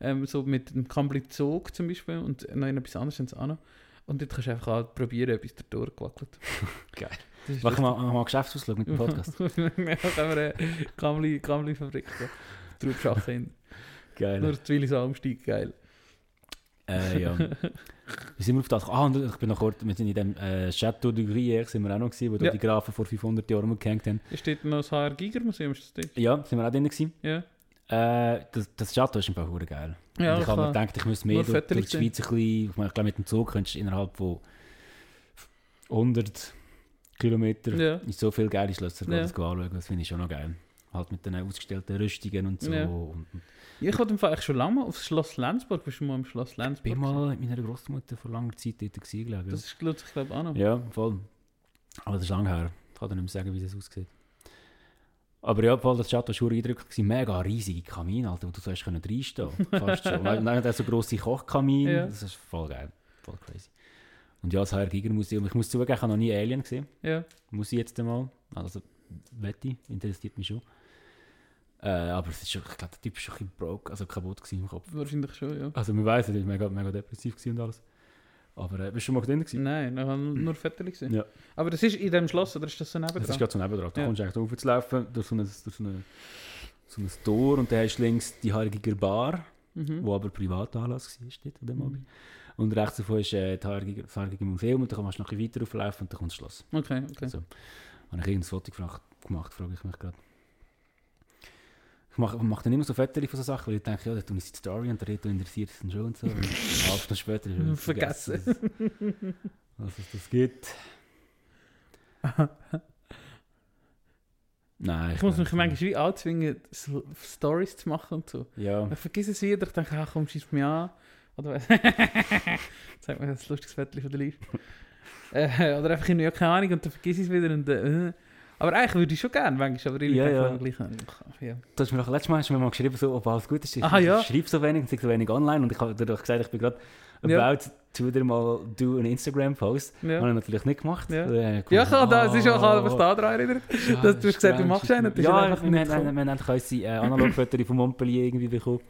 Ähm, so mit einem Kambli-Zog zum Beispiel und noch etwas anderes haben sie auch noch. Und dort kannst du einfach halt probieren, etwas da durchgewackelt. Geil. Das ist Machen wir mal, mal Geschäftsausflug mit dem Podcast. ja, können wir eine Kamli- Kamli-Fabrik Trubschachen hin. Geil. Nur Willis Almsteig, geil. Äh, ja. Wie sind wir auf das? Ah, ich bin noch kurz, wir sind in dem äh, Château de Gruyère sind wir auch noch gewesen, wo Ja. die Grafen vor 500 Jahren umgehängt haben. Ist dort noch das HR Giger Museum? Ist das dort? Ja, sind wir auch drin gewesen. Ja. Äh, das, das Chateau ist einfach hure geil. Ja, ich habe mir gedacht, ich müsste mehr durch, durch die Schweiz ein bisschen, ich, meine, ich glaube mit dem Zug könntest du innerhalb von 100 Kilometern Ja. in so viele geile Schlösser Ja. anschauen. Das finde ich schon noch geil. Halt mit den ausgestellten Rüstungen und so. Ja. Und, und Ich wollte im Fall eigentlich schon lange mal aufs Schloss Lenzburg. Bist du mal im Schloss ich Lenzburg? bin mal mit meiner Großmutter vor langer Zeit dort gewesen, glaube ich. Das ist, glaube ich, auch noch. Ja, voll. Aber das ist lange her. Ich kann dir nicht mehr sagen, wie das aussieht. Aber ja, voll, das Chateau war schon eindrücklich. Mega riesige Kamin, Alter, wo du so hast können reinstehen Fast schon. Nein, nein, so grosse Kochkamin. Ja. Das ist voll geil. Voll crazy. Und ja, das HR Giger Museum, ich muss zugeben, ich habe noch nie Alien gesehen. Ja. Muss ich jetzt einmal. Also, wette, interessiert mich schon. Äh, aber es ist schon, ich glaube, der Typ ist schon ein bisschen broke, also kaputt im Kopf. Wahrscheinlich schon, ja. Also man weiß, er war mega, mega depressiv und alles. Aber äh, bist du schon mal drin gewesen? Nein, ich habe nur Viertel gesehen. Ja. Aber das ist in dem Schloss, oder ist das so Das ist nebendran? gerade so nebendran. Da Ja. kommst du eigentlich drauf zu laufen, durch so ein, durch so eine, so ein Tor und dann hast du links die Haariger Bar, Mhm. wo aber Privatanlass war dort an dem Abend. Und rechts davon ist äh, das Haariger Museum und dann kannst du noch ein bisschen weiter auflaufen und dann kommt das Schloss. Okay, okay. So. Habe ich irgendein Foto gefragt, gemacht, frage ich mich gerade. Ich mache, mache dann immer so Fotos von so Sachen, weil ich denke, ja, da tue ich die Story und der Reto interessiert es dann schon und so. Und eine halbe Stunde später ist er Vergessen. vergessen, dass es das gibt. Nein, Ich muss mich manchmal wie anzwingen, so Stories zu machen und so. Ja, Ich vergesse es wieder, ich denke, ach komm, schieß mich an. Oder Zeig mir das lustiges Foto von der Liv. äh, oder einfach irgendwie, ja, keine Ahnung, und dann vergesse ich es wieder. Und, äh, aber eigentlich würde ich schon gerne, manchmal, aber Ja, ich ja. dann gleich, ach, ja. du hast mir doch letztes Mal, hast du mir mal geschrieben, so, ob alles gut ist. Ich Aha, ja. schreibe so wenig sage so wenig online und ich habe dir doch gesagt, ich bin gerade Ja. about to dir mal do einen Instagram-Post. Ja. Habe ich natürlich nicht gemacht. Ja. Äh, Ja, ich habe da, es ist auch oh. was da dran erinnert. Ja, dass du hast gesagt, du machst einen, das Ja, einfach wir, haben, wir, haben endlich unsere äh, Analogfotos von Montpellier irgendwie bekommen.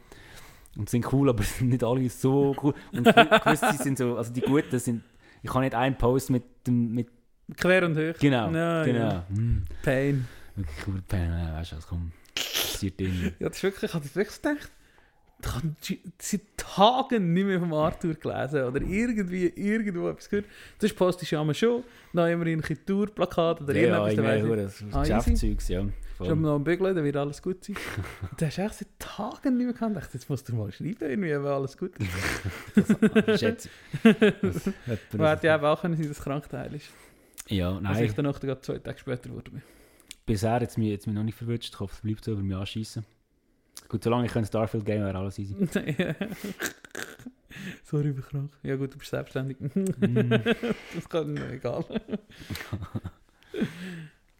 Und sind cool, aber sind nicht alle so cool. Und gewisse sind so, also die Guten sind, ich kann nicht einen Post mit dem, mit, Quer und hoch. genau, Ja, genau. ja. Hm, Pain. wirklich cool, Pen, äh, weißt du, was komm, passiert irgendwie. Ja, das ist wirklich, ich habe das wirklich gedacht, ich habe seit Tagen nicht mehr vom Arthur gelesen oder irgendwie irgendwo etwas gehört. Das postest du ja immer schon, dann immerhin ein bisschen Tourplakat oder Ja, irgendetwas. ich, Ah, easy. Geschäftszeugs, ja. voll. Schon mal noch am Bügeln, dann wird alles gut sein. Und das hast du echt seit Tagen nicht mehr gehabt. Ich dachte, jetzt musst du mal schreiben, irgendwie, wenn alles gut ist. Schätze. Man hätte ja auch können sein, dass es Krankteil ist. Ja, Als nein, ich dann noch gerade zwei Tage später wurde. bisher hat es mich, jetzt mich noch nicht verwünscht. Ich hoffe, es bleibt so über mich anschießen. Gut, solange ich ein Starfield game wäre alles easy. Sorry, ich bin krank. Ja gut, du bist selbstständig. Das kann mir egal.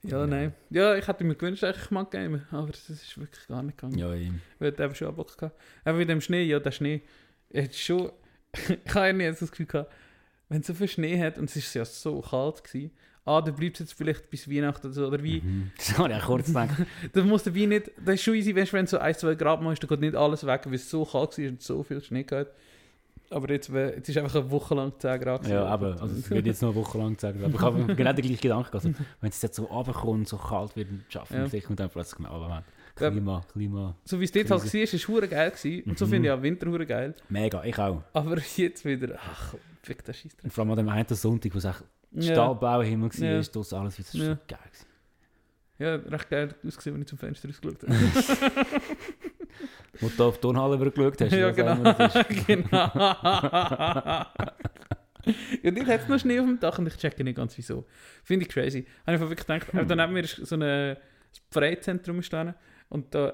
ja, nein. Ja, ich hätte mir gewünscht, dass ich mag gamen, aber das ist wirklich gar nicht gegangen. Ja, eben. Ich hätte eben schon Bock gehabt. Aber mit dem Schnee, ja, der Schnee, hat schon... ich habe irgendwie jetzt das Gefühl gehabt, wenn es so viel Schnee hat und es ist ja so kalt gewesen, ah, dann bleibt es jetzt vielleicht bis Weihnachten oder so, oder wie... Mhm. Auch kurz gedacht. Das muss der Wein nicht... Das ist schon easy, wenn es so 1, 2 Grad mal ist, dann geht nicht alles weg, weil es so kalt war und so viel Schnee gehabt. Aber jetzt, jetzt ist einfach eine Woche lang 10 Grad. Ja, aber also, es wird jetzt noch eine Woche lang sagen. Aber ich habe mir genau den gleichen Gedanken. Also, wenn es jetzt so runterkommt, so kalt wird, dann schaffen wir Ja. es sicher und dann plötzlich genau, Ja. Klima, Klima, So wie es dort halt war, war es geil. Gewesen. Und so Mhm. finde ich auch Winter geil. mega, ich auch. Aber jetzt wieder, ach, fick der Scheiß Und vor allem an dem einen Sonntag, wo es echt Ja, Stahlbauhimmel war, Ja. ist das alles wieder so Ja. geil. Gewesen. ja, recht geil ausgesehen, wenn ich zum Fenster rausgeschaut habe. Wo du auf die Turnhalle geschaut hast. ja, genau. das genau. ja, dort hat es noch Schnee auf dem Dach und ich checke nicht ganz wieso. Finde ich crazy. Habe ich wirklich gedacht, hm. daneben mir ist so ein Freizentrum gestanden und da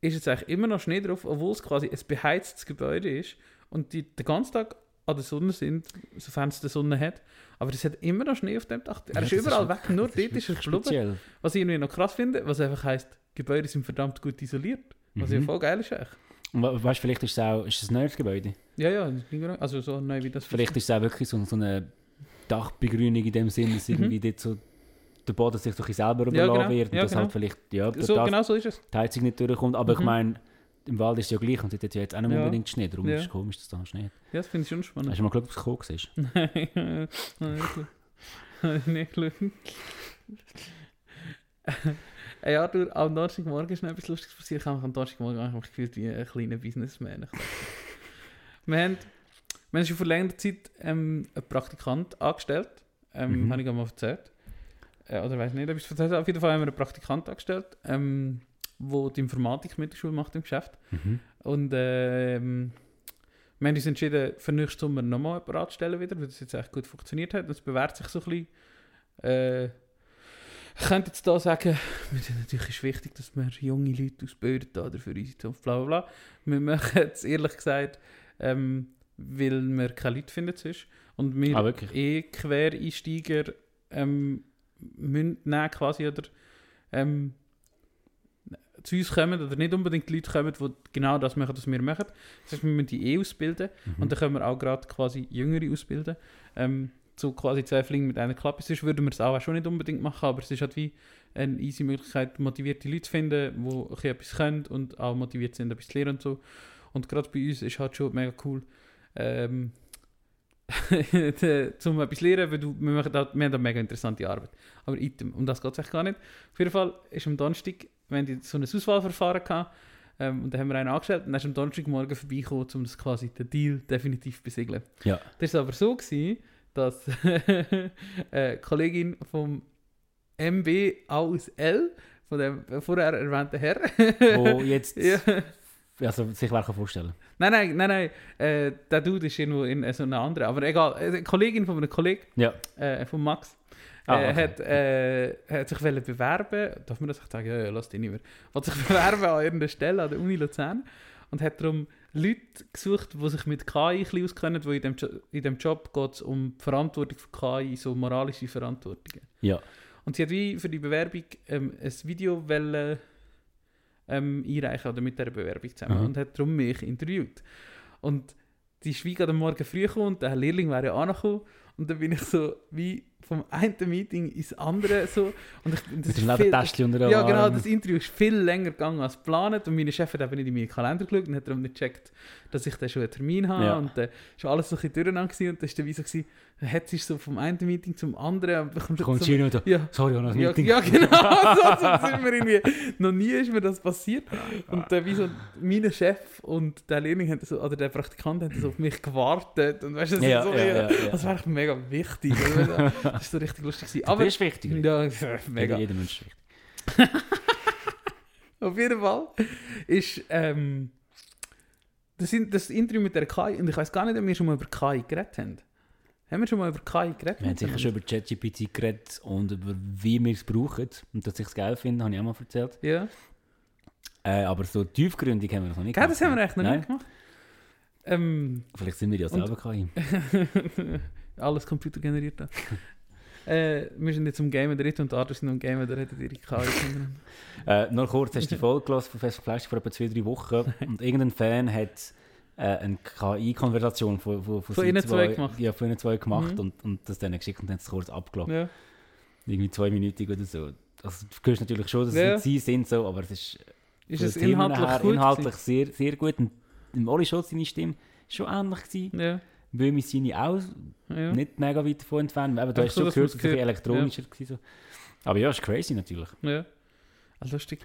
ist jetzt eigentlich immer noch Schnee drauf, obwohl es quasi ein beheiztes Gebäude ist und die den ganzen Tag an der Sonne sind, sofern es die Sonne hat. Aber es hat immer noch Schnee auf dem Dach. Er Ja, ist das überall wirklich- weg, nur das dort ist er geblieben. Was ich irgendwie noch krass finde, was einfach heisst, Gebäude sind verdammt gut isoliert. Was ja Mhm. voll geil ist eigentlich. Und we- weißt vielleicht ist es auch ist es ein neues Gebäude. Ja, ja, also so neu wie das. Vielleicht ist es auch wirklich so, so eine Dachbegrünung in dem Sinne, dass irgendwie dort so der Boden sich bisschen selber Mhm. Ja, überlassen genau. wird und Ja, dass genau. halt vielleicht ja, so, da genau so ist es. die Heizung nicht durchkommt. Aber ich Mhm. meine, im Wald ist es ja gleich und dort hat ja jetzt auch nicht Ja. unbedingt Schnee. Darum Ja. ist es komisch, dass da noch Schnee hat. Ja, das finde ich schon spannend. Hast du mal geschaut, ob es gekommen ist? Nein, nein, nicht geschaut. Ey, Arthur, am Donnerstagmorgen ist noch etwas Lustiges passiert. Ich habe mich am Donnerstagmorgen eigentlich gefühlt wie ein kleiner Businessman. Wir, haben, wir haben schon vor längerer Zeit ähm, einen Praktikant angestellt. Ähm, Mhm. Habe ich mal erzählt. Äh, oder weiß nicht, ob ich es erzählt habe. Auf jeden Fall haben wir einen Praktikant angestellt, ähm, der die Informatik mit der Schule macht im Geschäft. Mhm. Und ähm, wir haben uns entschieden, für nächsten Sommer nochmal jemanden anzustellen wieder, weil das jetzt echt gut funktioniert hat. Es bewährt sich so ein bisschen. Äh, ich könnte jetzt da sagen, natürlich ist wichtig, dass wir junge Leute ausbilden oder für unsere Zukunft, bla bla bla. Wir machen es ehrlich gesagt, ähm, weil wir keine Leute finden sonst. Und wir Ah, eh Quereinsteiger ähm, müssen quasi oder ähm, zu uns kommen oder nicht unbedingt die Leute kommen, die genau das machen, was wir machen. Das heißt, wir müssen die eh ausbilden Mhm. und dann können wir auch gerade quasi Jüngere ausbilden. Ähm, so quasi zwei Fliegen mit einer Klappe. Sonst würden wir es auch schon nicht unbedingt machen, aber es ist halt wie eine easy Möglichkeit, motivierte Leute zu finden, die etwas können und auch motiviert sind, etwas zu lernen und so. Und gerade bei uns ist halt schon mega cool, ähm, zum etwas zu lernen, weil du, wir, machen da, wir haben da mega interessante Arbeit. Aber item, um das geht es echt gar nicht. Auf jeden Fall ist am Donnerstag, wir haben so ein Auswahlverfahren gehabt, ähm, und dann haben wir einen angestellt und dann ist am Donnerstagmorgen vorbeigekommen, um das quasi den Deal definitiv zu besiegeln. Ja. Das war aber so, gewesen, dass eine Kollegin vom MB aus L, von dem vorher erwähnten Herr, Wo jetzt ja. also, sich wer kann vorstellen Nein, nein, nein, nein, äh, der Dude ist irgendwo in äh, so einer anderen, aber egal, äh, eine Kollegin von einem Kollegen, Ja. äh, von Max, Ah, äh, okay. hat, äh, hat sich bewerben, darf man das sagen? Ja, ja, lass dich nicht mehr. Hat sich bewerben an irgendeiner Stelle an der Uni Luzern und hat darum Leute gesucht, die sich mit KI ein bisschen auskennen, weil in dem, jo in dem Job geht es um die Verantwortung von KI, so moralische Verantwortung. Ja. Und sie hat wie für die Bewerbung ähm, ein Video wollen, ähm, einreichen oder mit dieser Bewerbung zusammen Aha. und hat darum mich interviewt. Und die ist wie gerade am Morgen früh gekommen und der Lehrling wäre ja angekommen und dann bin ich so wie vom einen Meeting ins andere so und ich, das ist viel, Täschchen unter ja genau, das Interview ist viel länger gegangen als geplant und meine Chefin hat nicht in meinen Kalender geschaut und hat darum nicht gecheckt, dass ich dann schon einen Termin habe Ja. und dann war alles so ein bisschen durcheinander gewesen und dann war dann wie so, gewesen, hat sie so vom einen Meeting zum anderen und bekommt Kommt so, und ja, sorry, noch ein ja, Meeting. ja, genau, so, so sind wir irgendwie. Noch nie ist mir das passiert. Und dann wie so mein Chef und der Lehrling haben so, oder der Praktikant haben so auf mich gewartet. Und weißt du, das, Ja, so, ja, ja, ja, das war mega wichtig. Das ist so richtig lustig. Gewesen. Aber Aber das ist wichtig. ja, mega. Jeder Mensch ist wichtig. Auf jeden Fall ist ähm, das, das Interview mit der KI, und ich weiß gar nicht, ob wir schon mal über KI geredet haben. Haben wir schon mal über KI geredet? Wir haben sicher schon über ChatGPT geredet und über wie wir es brauchen und dass ich es geil finde, habe ich auch mal erzählt. Ja. Äh, aber so tiefgründig haben wir noch nicht Gell, das haben wir echt noch Nein. nicht gemacht. Ähm, Vielleicht sind wir ja selber KI. Alles computergeneriert. Äh, wir sind jetzt Gamen, der Ritt und der Arthur sind am Gamen, der hättet ihre kennengelernt. Äh, nur kurz, hast du die Folge gehört von Fest Fleisch vor etwa zwei, drei Wochen und irgendein Fan hat äh, eine KI-Konversation von, von, Von sie ihnen zwei gemacht. Ja, von ihnen zwei gemacht Mhm. und, und das denen geschickt und dann es kurz abgelockt. Ja. Irgendwie zwei Minuten oder so. Also, du hörst natürlich schon, dass Ja. es sie sind, so, aber es ist Ist von es inhaltlich her inhaltlich sehr, sehr gut. Und im Oli Schulz seine Stimme schon ähnlich gewesen? Ja. Böhmi seine auch ja. nicht mega weit davon entfernt. Eben, du hast schon gehört, dass es elektronischer war. So. Aber ja, ist crazy natürlich. Ja. Ah, lustig.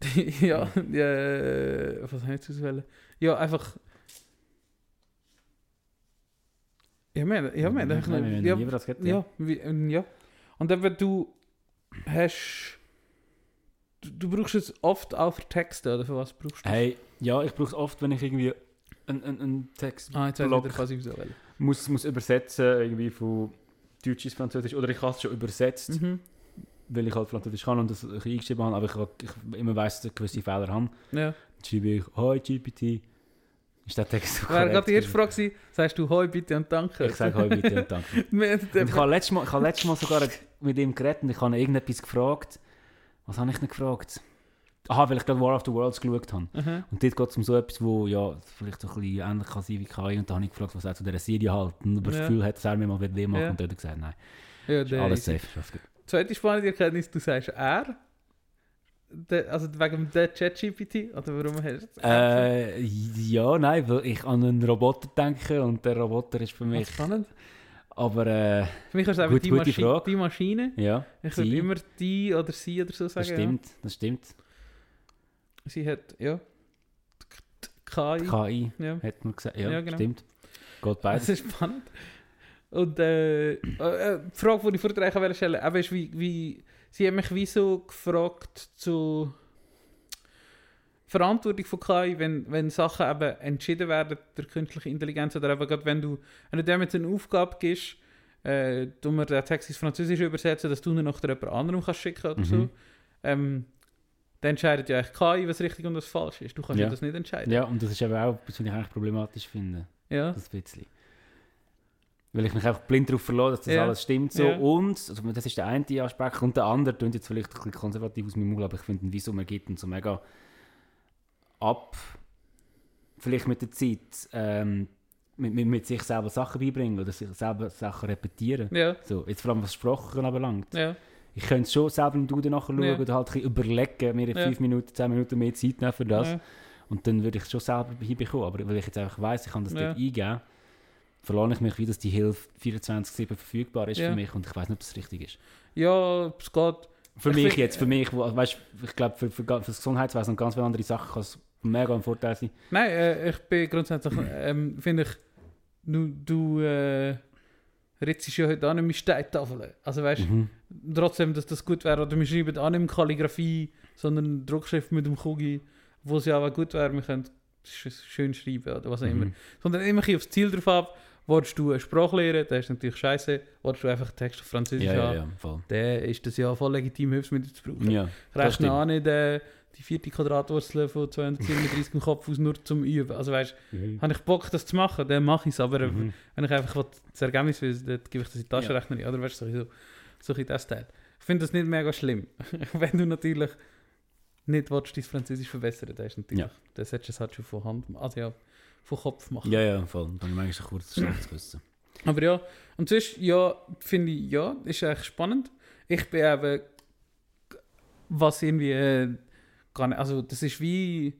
ja, ja, was habe ich jetzt auswählen? Ja, einfach. Ja, wir, ja, Nein, wir haben ja, lieber das gehabt, ja, wie, ähm, ja. Und eben du hast. Du, du brauchst es oft auch für Texte, oder für was brauchst du? Hey, ja, ich brauche es oft, wenn ich irgendwie einen, einen, Text Ah, jetzt ich Block. wieder, was ich muss, muss übersetzen, irgendwie von Deutsch ins Französisch. Oder ich habe es schon übersetzt, Mhm. weil ich halt Französisch kann und das ein bisschen eingeschrieben habe, aber ich, ich immer weiss, dass ich gewisse Fehler habe. Ja. Dann schreibe ich, «Hi GPT». Ist der Text so Wäre gerade die erste Frage gewesen, sagst du Hoi, bitte und danke. Ich sage «Hi bitte» und «Danke». Und ich habe letztes Mal, ich habe letztes Mal sogar mit ihm geredet und ich habe ihn irgendetwas gefragt. Was habe ich denn gefragt? Aha, weil ich gerade War of the Worlds geschaut habe. Aha. Und dort geht es um so etwas, wo ja, vielleicht so ein bisschen ähnlich kann sein wie KI. Und da habe ich gefragt, was er zu dieser Serie halt. Und ob er Ja. das Gefühl hat, dass er mir mal will machen Ja. Und er gesagt, nein, Ja, ist alles safe. ist alles gut. Zweite spannende Erkenntnis, du sagst er. Der, also wegen der ChatGPT? Oder warum hast du Äh, ja, nein, weil ich an einen Roboter denke und der Roboter ist für mich. spannend. Aber äh, Für mich ist es einfach Gut- die, gute Maschi Frage. die Maschine. ja, Ich würde immer die oder sie oder so sagen. das stimmt, das stimmt. Sie hat, ja. KI. KI Ja. hat man gesagt. Ja, Ja, genau. stimmt. Geht Das beides. ist spannend. Und äh, äh, die Frage, die ich vorher wollte stellen wollte, ist, wie, wie, sie haben mich wie so gefragt zu Verantwortung von KI, wenn, wenn Sachen eben entschieden werden durch künstliche Intelligenz oder eben gerade wenn du, wenn du dem jetzt eine Aufgabe gibst, äh, du mir den Text ins Französische übersetzen, dass du ihn nach jemand anderem kannst schicken oder so, Mhm. ähm, dann entscheidet ja eigentlich KI, was richtig und was falsch ist. Du kannst ja, das nicht entscheiden. Ja, und das ist eben auch, was ich eigentlich problematisch finde. Ja. Das bisschen. Weil ich mich einfach blind darauf verlasse, dass das Ja. alles stimmt so. Ja. Und, also das ist der eine Aspekt. Und der andere, klingt jetzt vielleicht ein bisschen konservativ aus meinem Mund, aber ich finde, wieso man geht und so mega ab, vielleicht mit der Zeit, ähm, mit, mit, mit sich selber Sachen beibringen oder sich selber Sachen repetieren. Ja, So, jetzt vor allem was Sprache anbelangt. ja. Ich könnte es schon selber im Duden nachschauen Ja. oder halt überlegen, mir in Ja. 5 Minuten, 10 Minuten mehr Zeit nehmen für das. Ja. Und dann würde ich es schon selber hinbekommen. Aber weil ich jetzt einfach weiss, ich kann das Ja. dort eingeben, verlange ich mich, wie dass die Hilfe 24-7 verfügbar ist Ja. für mich und ich weiß nicht, ob das richtig ist. Ja, es geht. Für Ich mich find- jetzt, für mich, weißt, ich glaube, für, für, für das Gesundheitswesen und ganz viele andere Sachen kann es mega ein Vorteil sein. Nein, äh, ich bin grundsätzlich, ähm, finde ich, du, du äh, ritzt ja heute auch nicht mit Steintafeln. Also weißt Mhm. trotzdem, dass das gut wäre. Oder wir schreiben auch nicht mit Kalligrafie, sondern Druckschrift mit dem Kugi, wo es ja auch gut wäre, wir können sch schön schreiben oder was auch immer. Mhm. Sondern immer aufs Ziel drauf ab. Willst du eine Sprache lernen, das ist natürlich scheiße. Willst du einfach Text auf Französisch Ja, ja, haben, ja, voll. dann ist das ja voll legitim, Hilfsmittel zu brauchen. Ja, rechne auch nicht äh, die vierte Quadratwurzel von 237 im Kopf aus, nur zum Üben. Also weißt Mhm. habe ich Bock, das zu machen, dann mache ich es. Aber äh, Mhm. wenn ich einfach will, das Ergebnis will, dann gebe ich das in die Taschenrechner. Oder weißt du, so, so ein das Teil. Ich finde das nicht mega schlimm. wenn du natürlich nicht willst, dein Französisch verbessern, dann ist natürlich, Ja. dann solltest du es halt schon von Hand, also ja, von Kopf machen. Ja, ja, voll. Dann manchmal kurzes schlechtes Gewissen. Aber ja, und sonst, ja, finde ich, ja, ist echt spannend. Ich bin eben, was irgendwie, äh, also das ist wie,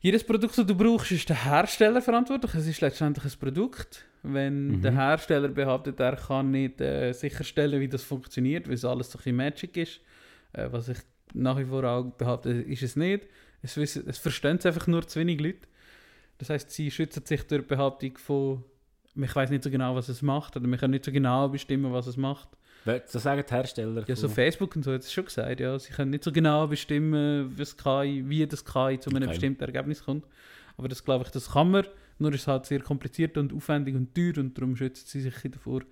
jedes Produkt, das du brauchst, ist der Hersteller verantwortlich. Es ist letztendlich ein Produkt. Wenn Mhm. der Hersteller behauptet, er kann nicht äh, sicherstellen, wie das funktioniert, weil es alles so ein Magic ist, äh, was ich nach wie vor auch behaupte, ist es nicht. Es, wissen, es verstehen es einfach nur zu wenig Leute. Das heißt, sie schützen sich durch die Behauptung von, ich weiß nicht so genau, was es macht, oder wir können nicht so genau bestimmen, was es macht. So sagen die Hersteller. Ja, so Facebook und so hat es schon gesagt, ja. Sie können nicht so genau bestimmen, wie, das KI, wie das KI zu einem Okay. bestimmten Ergebnis kommt. Aber das glaube ich, das kann man. Nur ist es halt sehr kompliziert und aufwendig und teuer und darum schützen sie sich davor,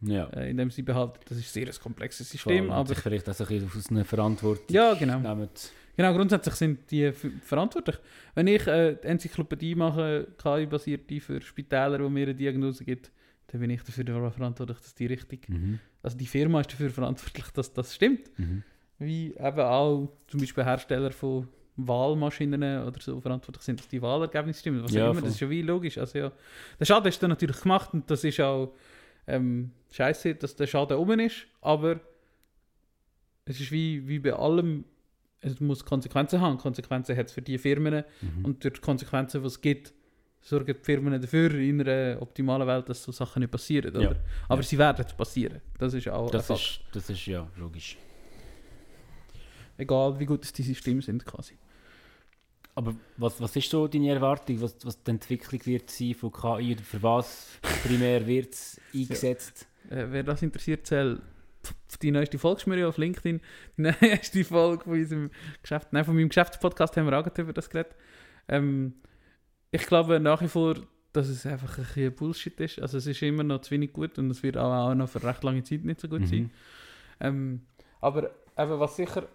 ja. äh, indem sie behaupten, das ist sehr ein komplexes Voll, System. und Aber sich vielleicht auch ein aus einer Verantwortung ja, genau. nehmen. Genau, grundsätzlich sind die verantwortlich. Wenn ich äh, die Enzyklopädie mache, KI-basierte für Spitäler, wo mir eine Diagnose gibt, dann bin ich dafür verantwortlich, dass die richtig, Mhm. also die Firma ist dafür verantwortlich, dass das stimmt. Mhm. Wie eben auch zum Beispiel Hersteller von Wahlmaschinen oder so verantwortlich sind, dass die Wahlergebnisse stimmen. Was Ja, auch immer, voll. das ist ja wie logisch. Also ja, der Schaden ist dann natürlich gemacht und das ist auch ähm, scheiße, dass der Schaden oben ist, aber es ist wie, wie bei allem, es muss Konsequenzen haben. Konsequenzen hat es für die Firmen Mhm. und durch die Konsequenzen, die es gibt, sorgen die Firmen dafür in einer optimalen Welt, dass so Sachen nicht passieren. Oder? Ja. Aber Ja. sie werden passieren. Das ist auch das, ist, das ist ja logisch. Egal, wie gut es die Systeme sind quasi. Aber was, was ist so deine Erwartung, was, was die Entwicklung wird sein von KI oder für was primär wird es eingesetzt? Äh, wer das interessiert, pf- die neueste Folge ja auf LinkedIn. Die neueste Folge von unserem Geschäft, nein, von meinem Geschäftspodcast haben wir auch über das geredet. Ähm, ich glaube nach wie vor, dass es einfach ein bisschen Bullshit ist. Also es ist immer noch zu wenig gut und es wird auch, noch für recht lange Zeit nicht so gut sein. Mhm. Ähm, aber eben, was sicher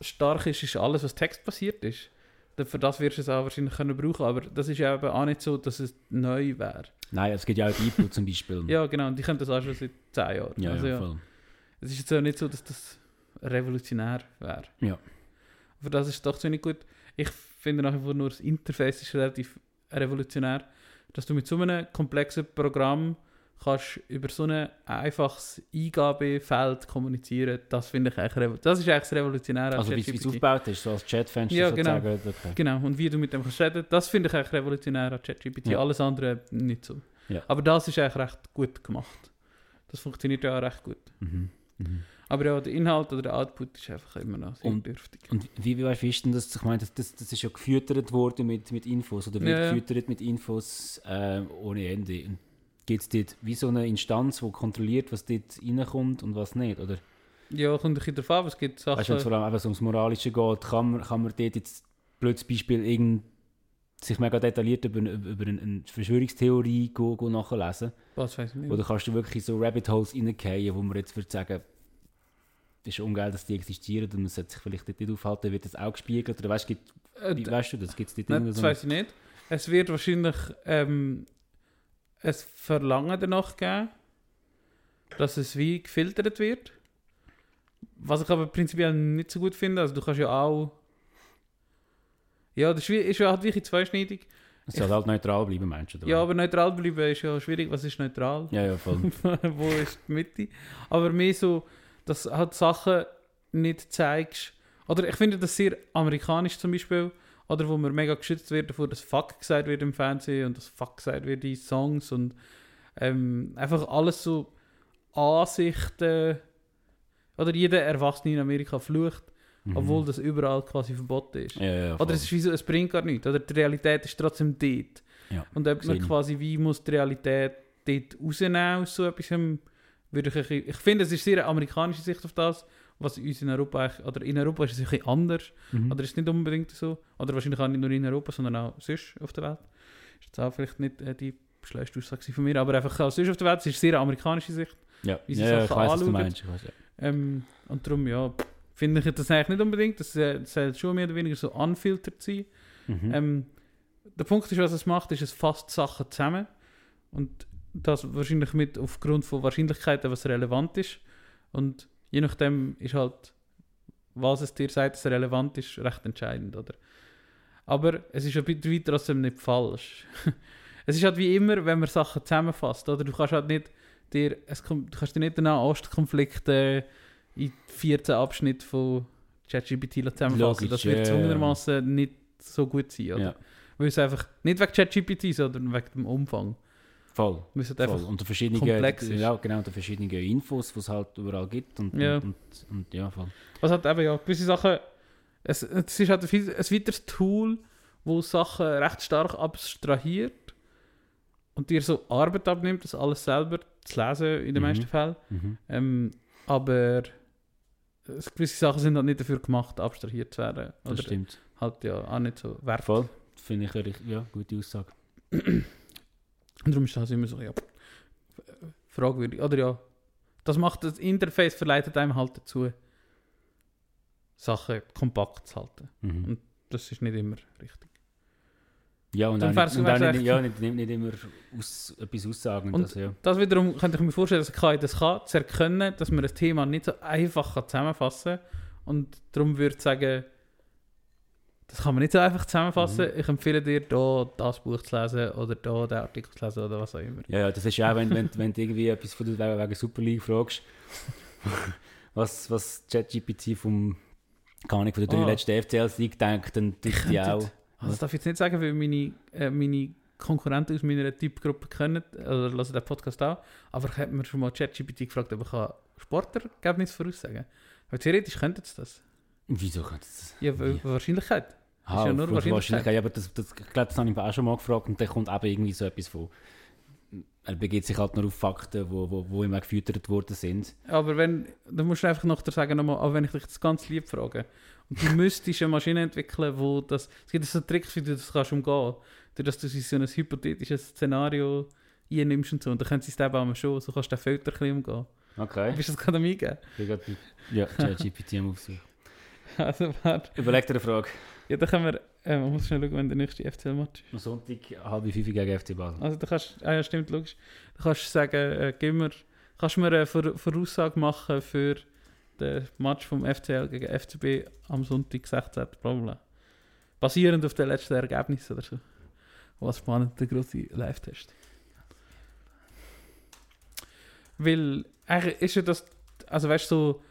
stark ist, ist alles, was textbasiert ist. Für das wirst du es auch wahrscheinlich können brauchen, aber das ist ja eben auch nicht so, dass es neu wäre. Nein, es gibt ja auch die IPO zum Beispiel. Ja, genau, und die können das auch schon seit 10 Jahren. ja, also, ja. voll. Es ist jetzt auch nicht so, dass das revolutionär wäre. Ja. Für das ist es doch ziemlich gut. Ich finde nach wie vor nur das Interface ist relativ revolutionär. Dass du mit so einem komplexen Programm kannst über so ein einfaches Eingabefeld kommunizieren, das finde ich eigentlich Das ist eigentlich das Revolutionäre. Also wie es aufgebaut ist, so als Chatfenster Ja, genau. sozusagen. Okay. Genau, und wie du mit dem kannst reden, das finde ich eigentlich revolutionär an ChatGPT. Ja. Alles andere nicht so. Ja. Aber das ist eigentlich recht gut gemacht. Das funktioniert ja auch recht gut. Mhm. Mhm. Aber ja, der Inhalt oder der Output ist einfach immer noch sehr Und- dürftig. Und wie, wie weißt du, wie ist denn das? Ich meine, das, das, das ist ja gefüttert worden mit, mit Infos oder wird Ja, gefüttert mit Infos äh, ohne Ende. Gibt es dort wie so eine Instanz, die kontrolliert, was dort reinkommt und was nicht? Oder Ja, kommt ein bisschen darauf an, es gibt Sachen... weißt du, wenn es vor allem einfach so ums Moralische geht, kann man, kann man dort jetzt, blödes Beispiel, irgend, sich mega detailliert über, eine- über eine, eine Verschwörungstheorie go, go nachlesen? was weiß ich nicht. Oder kannst du wirklich so Rabbit Holes reingehen, wo man jetzt würde sagen, es ist ungeil, dass die existieren und man sollte sich vielleicht dort nicht aufhalten, wird das auch gespiegelt? Oder weißt, gibt, Äh, weißt du das? Gibt es dort Nein, das so weiß ich nicht. Es wird wahrscheinlich ähm, ein Verlangen danach geben, dass es wie gefiltert wird. Was ich aber prinzipiell nicht so gut finde. Also du kannst ja auch... Ja, das ist, ja halt wirklich zweischneidig. Es soll halt neutral bleiben, meinst du? oder Ja, aber neutral bleiben ist ja schwierig. Was ist neutral? Ja, ja, voll. Wo ist die Mitte? Aber mehr so, dass halt Sachen nicht zeigst. Oder ich finde das sehr amerikanisch zum Beispiel. Oder wo man mega geschützt wird davor, dass Fuck gesagt wird im Fernsehen und dass Fuck gesagt wird in Songs und ähm, einfach alles so Ansichten. Oder jeder Erwachsene in Amerika flucht, Mhm. obwohl das überall quasi verboten ist. Ja, ja. Oder es ist wie so, es bringt gar nichts. Oder die Realität ist trotzdem dort. Ja, Und ob man quasi wie muss die Realität dort rausnehmen aus so etwas, würde ich, bisschen- ich finde, es ist sehr eine amerikanische Sicht auf das, was uns in Europa eigentlich, oder in Europa ist es ein bisschen anders, Mhm. oder ist es nicht unbedingt so, oder wahrscheinlich auch nicht nur in Europa, sondern auch sonst auf der Welt. Ist jetzt auch vielleicht nicht äh, die schlechte Aussage von mir, aber einfach auch sonst auf der Welt, es ist sehr eine amerikanische Sicht. ja, wie sie ja, ja, ich Sachen weiß. Ich weiss, ja. Ähm, und darum, ja, finde ich das eigentlich nicht unbedingt, das äh, das soll schon mehr oder weniger so unfiltert sein. Mhm. Ähm, der Punkt ist, was es macht, ist, es fasst Sachen zusammen. Und das wahrscheinlich mit aufgrund von Wahrscheinlichkeiten, was relevant ist. Und je nachdem ist halt, was es dir sagt, dass es relevant ist, recht entscheidend, oder? Aber es ist ein bisschen weit trotzdem nicht falsch. es ist halt wie immer, wenn man Sachen zusammenfasst, oder? Du kannst halt nicht dir, es kommt, du kannst dir nicht den Ostkonflikt äh, in 14 Abschnitte von ChatGPT zusammenfassen. Logisch, das wird ja. zwungenermaßen nicht so gut sein, oder? Ja, Weil es einfach nicht wegen ChatGPT, sondern wegen dem Umfang. Voll. Halt voll. Und der verschiedenen, komplex ist. ja, genau, der verschiedenen Infos, die es halt überall gibt. Und, Ja. und, und, und ja, voll. Was halt eben, ja, gewisse Sachen, es, es ist halt ein, ein weiteres Tool, wo Sachen recht stark abstrahiert und dir so Arbeit abnimmt, das alles selber zu lesen in den Mhm. meisten Fällen. Mhm. Ähm, aber es, gewisse Sachen sind halt nicht dafür gemacht, abstrahiert zu werden. Das stimmt. halt ja auch nicht so wertvoll. Voll. Finde ich eine ja, gute Aussage. Und darum ist das immer so, ja, fragwürdig. Oder ja, das macht das Interface verleitet einem halt dazu, Sachen kompakt zu halten. Mhm. Und das ist nicht immer richtig. Ja, und Dann auch, wär's- nicht, und wär's nicht, ja, nicht, nicht, nicht immer aus, etwas aussagen. Und- das, ja. Das wiederum könnte ich mir vorstellen, dass KI das kann, zu erkennen, dass man ein Thema nicht so einfach kann zusammenfassen kann. Und darum würde ich sagen, das kann man nicht so einfach zusammenfassen. Ich empfehle dir, da das Buch zu lesen oder da den Artikel zu lesen oder was auch immer. Ja, ja, das ist ja auch, wenn, wenn, wenn du irgendwie etwas von der, wegen, Super League fragst, was, was ChatGPT vom, keine Ahnung, von den drei Ah. letzten FCL-Sieg denkt, dann tut die auch. Also das darf ich jetzt nicht sagen, weil meine, äh, meine Konkurrenten aus meiner Typgruppe kennen, oder hören den Podcast auch. Aber ich habe mir schon mal ChatGPT gefragt, ob ich Sportergebnisse voraussagen kann. Weil theoretisch könnten sie das. Wieso kann das? Ja, weil Wahrscheinlichkeit. Ah, ja nur auf Wahrscheinlichkeit. Ja, aber das, das, ich glaube, das habe ich auch schon mal gefragt und dann kommt eben irgendwie so etwas von. Er begeht sich halt nur auf Fakten, wo, wo, wo immer gefüttert worden sind. Aber wenn, dann musst du einfach noch sagen, nochmal, aber wenn ich dich das ganz lieb frage, und du müsstest eine Maschine entwickeln, wo das, es gibt so Tricks, wie du das kannst umgehen, durch dass du so ein hypothetisches Szenario einnimmst und so, und dann können sie es eben auch schon, so kannst du den Filter ein bisschen umgehen. Okay. Bist du das gerade am Eingeben? Ja, ChatGPT am Aufsuchen. Also, warte. Überleg dir eine Frage. Ja, dann können wir, äh, man muss schnell schauen, wenn der nächste FCL-Match ist. Am Sonntag halb fünf gegen FC Basel. Also, du kannst, ah ja, stimmt, logisch. Du kannst sagen, äh, gib mir, kannst du mir eine Vor Voraussage machen für den Match vom FCL gegen FCB am Sonntag, 16. bla bla, bla. Basierend auf den letzten Ergebnissen oder so. Was spannend, der große Live-Test. Weil, eigentlich ist ja das, also weißt du, so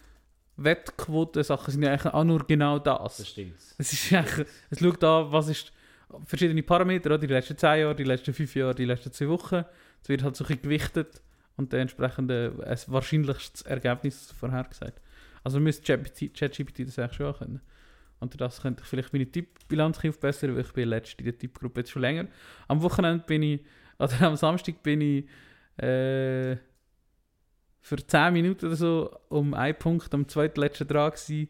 Wettquoten-Sachen sind ja eigentlich auch nur genau das. Das stimmt. Es ist eigentlich, es schaut an, was ist verschiedene Parameter, die letzten 10 Jahre, die letzten 5 Jahre, die letzten 2 Wochen. Es wird halt so ein gewichtet und dann entsprechend äh, ein wahrscheinlichstes Ergebnis vorhergesagt. Also müsste ChatGPT das eigentlich schon können. Und das könnte ich vielleicht meine Tippbilanz aufbessern, weil ich bin letzt in der Tippgruppe jetzt schon länger. Am Wochenende bin ich, oder am Samstag bin ich äh, für 10 Minuten oder so um einen Punkt am zweitletzten dran gewesen,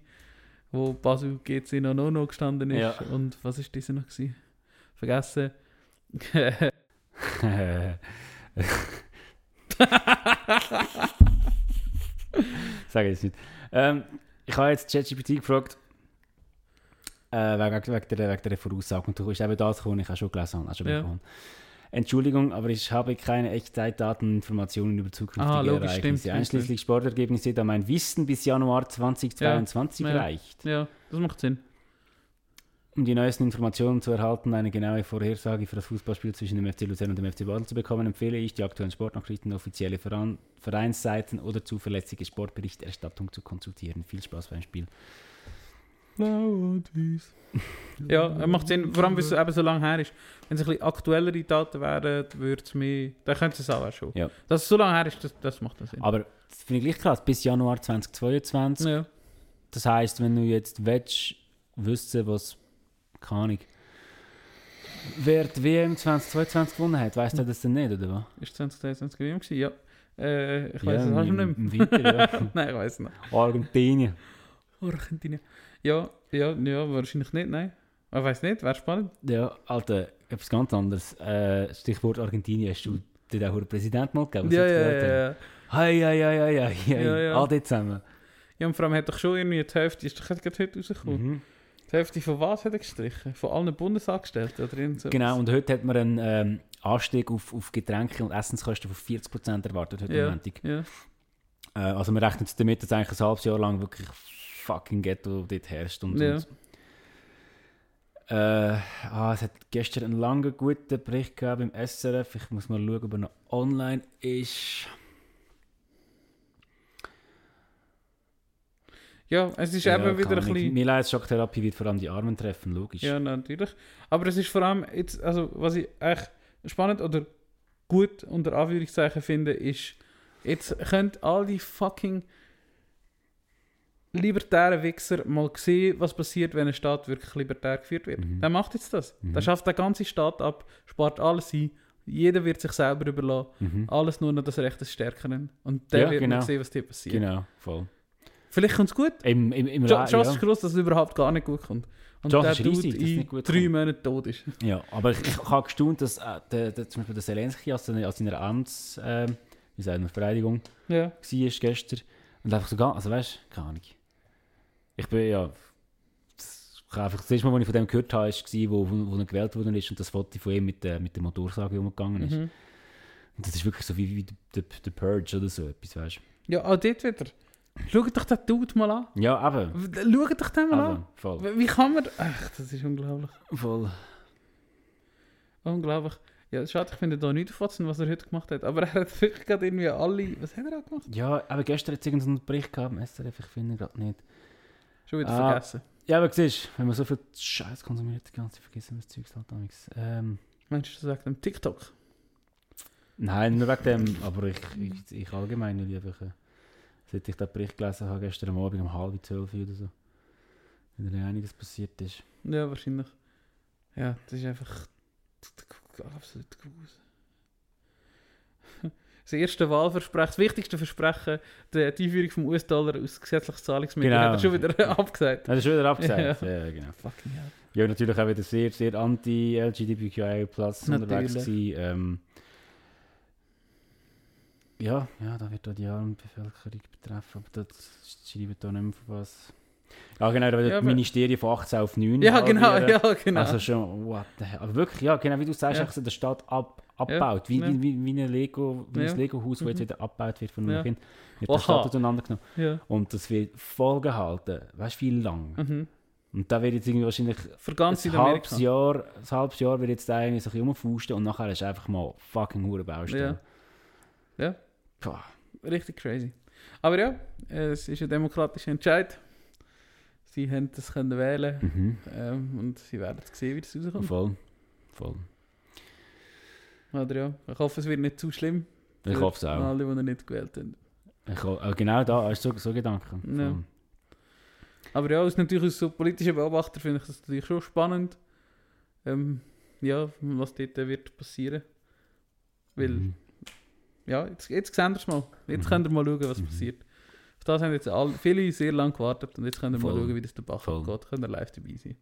wo Basel GC noch no, no gestanden ist. Ja. Und was ist diese noch gewesen? Vergessen. Sag ich jetzt nicht. Ähm, ich habe jetzt ChatGPT gefragt, äh, wegen, wegen, der, wegen der Voraussage. Und du bist eben das gekommen, ich habe schon gelesen. Habe schon Ja. Entschuldigung, aber ich habe keine Echtzeitdateninformationen über zukünftige Ah, logisch, Ereignisse. stimmt. Einschließlich Sportergebnisse, da mein Wissen bis Januar 2022 Ja, reicht. ja, das macht Sinn. Um die neuesten Informationen zu erhalten, eine genaue Vorhersage für das Fußballspiel zwischen dem FC Luzern und dem FC Basel zu bekommen, empfehle ich, die aktuellen Sportnachrichten, offizielle Vereinsseiten oder zuverlässige Sportberichterstattung zu konsultieren. Viel Spaß beim Spiel. Blau und weiß. ja, er macht Sinn, vor allem, weil es eben so lange her ist. Wenn es ein bisschen aktuellere Daten wären, würde es mehr... Dann könnte es auch schon. Ja. Dass es so lange her ist, das, das macht dann Sinn. Aber das finde ich gleich krass, bis Januar 2022. ja. Das heisst, wenn du jetzt willst, wissen, was, keine Ahnung, wer die WM 2022 gewonnen hat, weißt du das denn nicht, oder was? Ist 2022 WM gewesen? Ja. Äh, ich weiß es ja, auch schon im, nicht im Winter, ja. mehr. Nein, ich weiß es nicht. Argentinien. Argentinien. Ja, ja, ja, wahrscheinlich nicht, nein. Ich weiß nicht, wäre spannend. Ja, Alter, etwas ganz anderes. Äh, Stichwort Argentinien, hast du dir auch Präsident mal gegeben? Ja, ja, ja, ja. Hei, hei, hei, hei. All die zusammen. Ja, und vor allem hat doch schon irgendwie die Hälfte, ist doch gerade heute rausgekommen. Mhm. Die Hälfte von was hat er gestrichen? Von allen Bundesangestellten oder irgend so Genau, und heute hat man einen ähm, Anstieg auf, auf Getränke und Essenskosten von 40% erwartet heute Ja, Montag. ja. Äh, also man rechnet damit, dass eigentlich ein halbes Jahr lang wirklich fucking Ghetto dort herrscht. Und, Ja. und, äh, ah, es hat gestern einen langen, guten Bericht gegeben im SRF. Ich muss mal schauen, ob er noch online ist. ja, es ist Ja, eben wieder ein bisschen... Milz-Schocktherapie wird vor allem die Armen treffen, logisch. Ja, natürlich. Aber es ist vor allem jetzt, also was ich echt spannend oder gut unter Anführungszeichen finde, ist, jetzt können all die fucking libertären Wichser mal sehen, was passiert, wenn ein Staat wirklich libertär geführt wird. Mhm. Der macht jetzt das. Mhm. Der schafft den ganzen Staat ab, spart alles ein, jeder wird sich selber überlassen, Mhm. alles nur noch das Recht des Stärkeren. Und der Ja, wird genau. sehen, was dir passiert. Genau, voll. Vielleicht kommt es gut. Im, im, im Chance ja. ist groß, dass es überhaupt gar nicht gut kommt. Und Chance der ist riesig, in nicht gut drei kommt. Monaten tot ist. Ja, aber ich, ich habe gestaunt, dass äh, der, der, zum Beispiel der Zelensky als, seine- als seiner Amts, ähm, wie sagt man, Vereidigung Ja. war gestern. Und einfach so also weißt du, keine Ahnung. Ich bin ja, das, einfach, das erste Mal, als ich von dem gehört habe, war, wo, wo, er gewählt worden ist und das Foto von ihm mit der, mit der Motorsage umgegangen ist. Mhm. Und das ist wirklich so wie, wie der, der Purge oder so etwas, weißt Ja, auch dort wieder. Schaut doch den Dude mal an. Ja, aber, Schaut doch den mal an. aber voll. Wie wie kann man... Ach, das ist unglaublich. voll. Unglaublich. Ja, schade, ich finde da nicht auffassen, was er heute gemacht hat. Aber er hat wirklich gerade irgendwie alle... Was hat er auch gemacht? Ja, aber gestern hat es irgendeinen Bericht gehabt SRF, ich finde gerade nicht. Schon wieder Ah. vergessen. Ja, aber siehst wenn man so viel Scheiß konsumiert, die ganze Zeit vergessen wir das Zeug halt damals. Ähm, Meinst du, das wegen dem TikTok? nein, nur wegen dem, aber ich, ich, ich allgemein nicht einfach, äh, seit ich den Bericht gelesen habe, gestern Abend um halb zwölf oder so, wenn da einiges passiert ist. Ja, wahrscheinlich. Ja, das ist einfach... Absolut groß. Das erste Wahlversprechen, das wichtigste Versprechen, die, die Einführung vom US-Dollar aus gesetzliches Zahlungsmittel, Genau. hat er schon wieder abgesagt. Das ist schon wieder abgesagt. Ja. ja. genau. Fucking hell. Ja, natürlich auch wieder sehr, sehr anti-LGBTQI plus unterwegs gewesen. Ähm, ja, ja, da wird auch die arme Bevölkerung betreffen, aber das schreibt da nicht mehr von was. Ja, genau, da wird Ja, das Ministerien von 18 auf 9 Ja, genau, halbieren. ja, genau. Also schon, what the hell. Aber wirklich, ja, genau wie du sagst, Ja. der Staat ab, abbaut. Wie, ja. wie, wie, ein Lego, wie Ja. ein Lego-Haus, das jetzt Mhm. wieder abgebaut wird von einem Ja. Kind. Wird der Staat auseinandergenommen. ja. Und das wird voll gehalten. Weißt du, wie lang? Mhm. Und da wird jetzt irgendwie wahrscheinlich Für ganz ein halbes Jahr, ein halbes Jahr wird jetzt eigentlich so ein bisschen rumfusten und nachher ist einfach mal fucking hure Baustelle. Ja. Ja. Richtig crazy. Aber ja, es ist ein demokratischer Entscheid. Sie haben das können wählen Mhm. ähm, und sie werden sehen, wie das rauskommt. Voll. Voll. Oder ja, ich hoffe, es wird nicht zu schlimm. Ich hoffe es auch. Alle, die noch nicht gewählt haben. Ich äh, genau da, hast du so, so Gedanken. Ja. Aber ja, aus natürlich aus so politischen Beobachter finde ich das natürlich schon spannend. Ähm, ja, was dort äh, wird passieren. Weil, Mhm. ja, jetzt, jetzt sehen wir es mal. Jetzt Mhm. könnt ihr mal schauen, was Mhm. passiert. Auf das haben jetzt alle, viele sehr lange gewartet und jetzt könnt ihr mal Voll. schauen, wie das der Bach Voll. geht. Könnt ihr live dabei sein.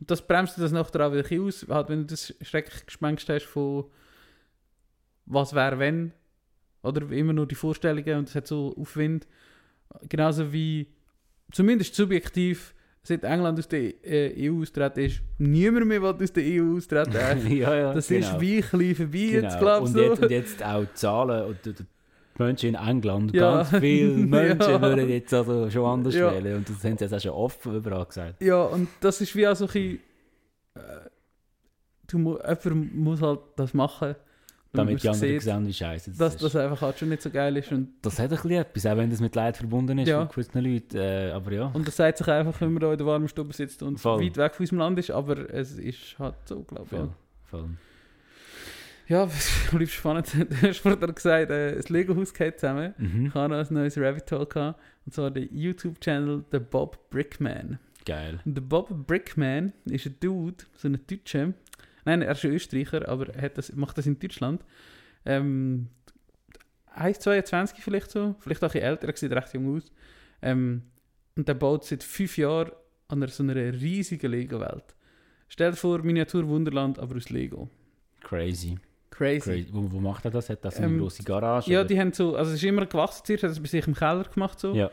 Und das bremst das nachher auch wieder aus, halt, wenn du das schrecklich Gespenst hast von was wäre wenn, oder immer nur die Vorstellungen und es hat so Aufwind. Genauso wie, zumindest subjektiv, seit England aus der äh, EU austreten ist, niemand mehr will aus der EU austreten. ja, ja, das genau. ist wie vorbei jetzt, Genau. glaube ich. und, jetzt, So. und jetzt auch die Zahlen und die, Menschen in England, Ja. ganz viele Menschen Ja. würden jetzt also schon anders Ja. wählen und das haben sie jetzt auch schon offen überall gesagt. Ja, und das ist wie auch so ein bisschen du, mu- jemand muss halt das machen, Damit die anderen sieht, sehen, wie scheiße das dass ist. das einfach halt schon nicht so geil ist. Und, Das hat ein bisschen etwas, auch wenn das mit Leid verbunden ist Ja. von gewissen Leuten. Äh, aber ja, und das sagt sich einfach, wenn man da in der warmen Stube sitzt und Voll. weit weg von unserem Land ist, aber es ist halt so, glaube ich. voll. Ja. voll. Ja, was ist spannend. Du hast vorhin gesagt, äh, das Lego-Haus geht zusammen. Mhm. Ich habe noch ein neues Rabbit Hole gehabt. Und zwar der YouTube-Channel The Bob Brickman. Geil. Und der Bob Brickman ist ein Dude, so ein Deutscher. Nein, er ist ein Österreicher, aber er hat das, macht das in Deutschland. Ähm, 1,22 vielleicht so, vielleicht auch ein bisschen älter, er sieht recht jung aus. Ähm, und der baut seit fünf Jahren an einer, so einer riesigen Lego-Welt. Stell dir vor, Miniatur Wunderland, aber aus Lego. Crazy. Crazy. Crazy. Wo, wo macht er das? Hat das eine Ähm, grosse Garage? Ja, oder? die haben so, also es ist immer gewachsen zuerst, hat es bei sich im Keller gemacht so. Ja.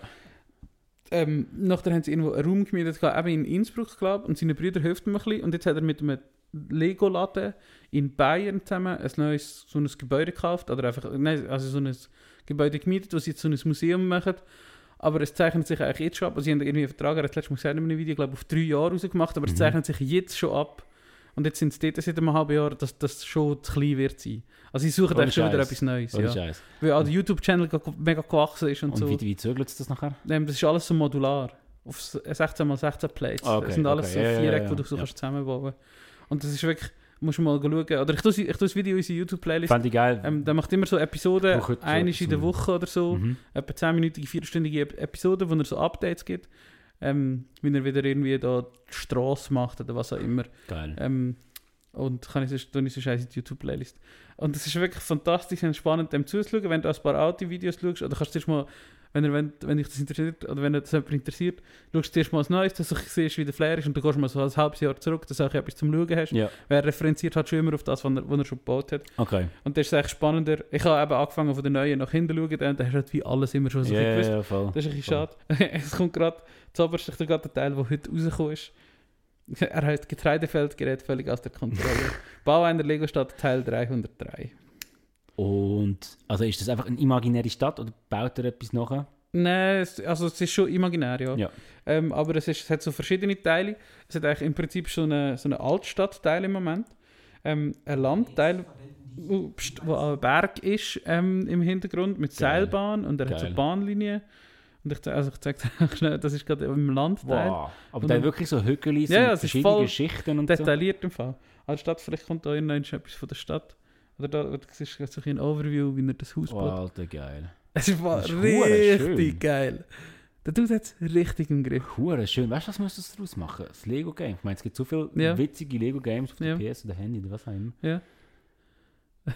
Ähm, nachher haben sie irgendwo einen Raum gemietet, eben in Innsbruck, glaube und seine Brüder helfen mir ein bisschen. Und jetzt hat er mit einem Lego-Laden in Bayern zusammen ein neues so ein Gebäude gekauft, oder einfach, nein, also so ein Gebäude gemietet, wo sie jetzt so ein Museum machen. Aber es zeichnet sich eigentlich jetzt schon ab, also sie haben irgendwie einen Vertrag, er hat letztes Mal gesagt in einem Video, glaube auf drei Jahre rausgemacht, aber es Mhm. zeichnet sich jetzt schon ab. Und jetzt sind es dort seit einem halben Jahr, dass das schon zu klein wird sein. Also sie suchen eigentlich schon wieder etwas Neues. Ja. Scheiß. Weil auch der YouTube-Channel mega gewachsen ist und, Und so. wie, wie zögert es das nachher? Ähm, das ist alles so modular. Auf s- 16x16 Plates. Ah, okay, das sind alles okay. so Ja, ja, Vierecke, ja, die du so ja. kannst zusammenbauen Und das ist wirklich, musst du mal schauen. Oder ich tue, ich tue das Video in unsere YouTube-Playlist. Fand ich geil. Ähm, der macht immer so Episoden, Braucht so eine in der Woche oder so. mhm. Etwa 10-minütige, 4-stündige Ep- Episoden, wo er so Updates gibt. Ähm, wenn er wieder irgendwie da die Straße macht oder was auch immer. Geil. Ähm, und kann ich so, tue ich so scheiße in die YouTube-Playlist. Und es ist wirklich fantastisch und spannend, dem zuzuschauen, wenn du ein paar alte Videos schaust. Oder kannst du zuerst mal, wenn, er, wenn, wenn dich das interessiert, oder wenn das jemand interessiert, schaust du zuerst mal was Neues, dass du siehst, wie der Flair ist, und dann gehst du mal so ein halbes Jahr zurück, dass du auch etwas zum Schauen hast. Ja, Wer referenziert hat schon immer auf das, was er, was er schon gebaut hat. okay. Und das ist echt spannender. Ich habe eben angefangen von der Neuen nach hinten zu schauen, und dann hast du halt wie alles immer schon so ja, gewusst. ja, voll. Das ist ein bisschen voll. schade. es kommt gerade, zuoberst ist gerade der Teil, der heute rausgekommen ist. Er heißt Getreidefeld gerät völlig aus der Kontrolle. Bau einer Lego-Stadt Teil 303. Und also ist das einfach eine imaginäre Stadt oder baut er etwas nachher? Nein, es, also es ist schon imaginär, ja. Ja. Ähm, aber es, ist, es hat so verschiedene Teile. Es hat eigentlich im Prinzip so eine, so eine Altstadtteil im Moment. Ähm, ein Landteil, wo, wo ein Berg ist ähm, im Hintergrund mit Geil. Seilbahn und er hat so Geil. Bahnlinien. Und ich, also ich zeige dir schnell, das ist gerade im Landteil. Wow. Aber dann- wirklich so Hügel Ja, ja, voll Geschichten und so. detailliert im Fall. Aber Stadt, vielleicht kommt da irgendwann etwas von der Stadt. Oder da das ist so ein Overview, wie er das Haus baut. Wow, Alter, geil. Es war Das ist richtig geil. Der Dude hat es richtig im Griff. Hure schön. Weißt du, was musst du daraus machen? Das Lego-Game. Ich meine, es gibt so viele Ja. witzige Lego-Games auf der Ja. PS oder Handy oder was auch immer. Ja.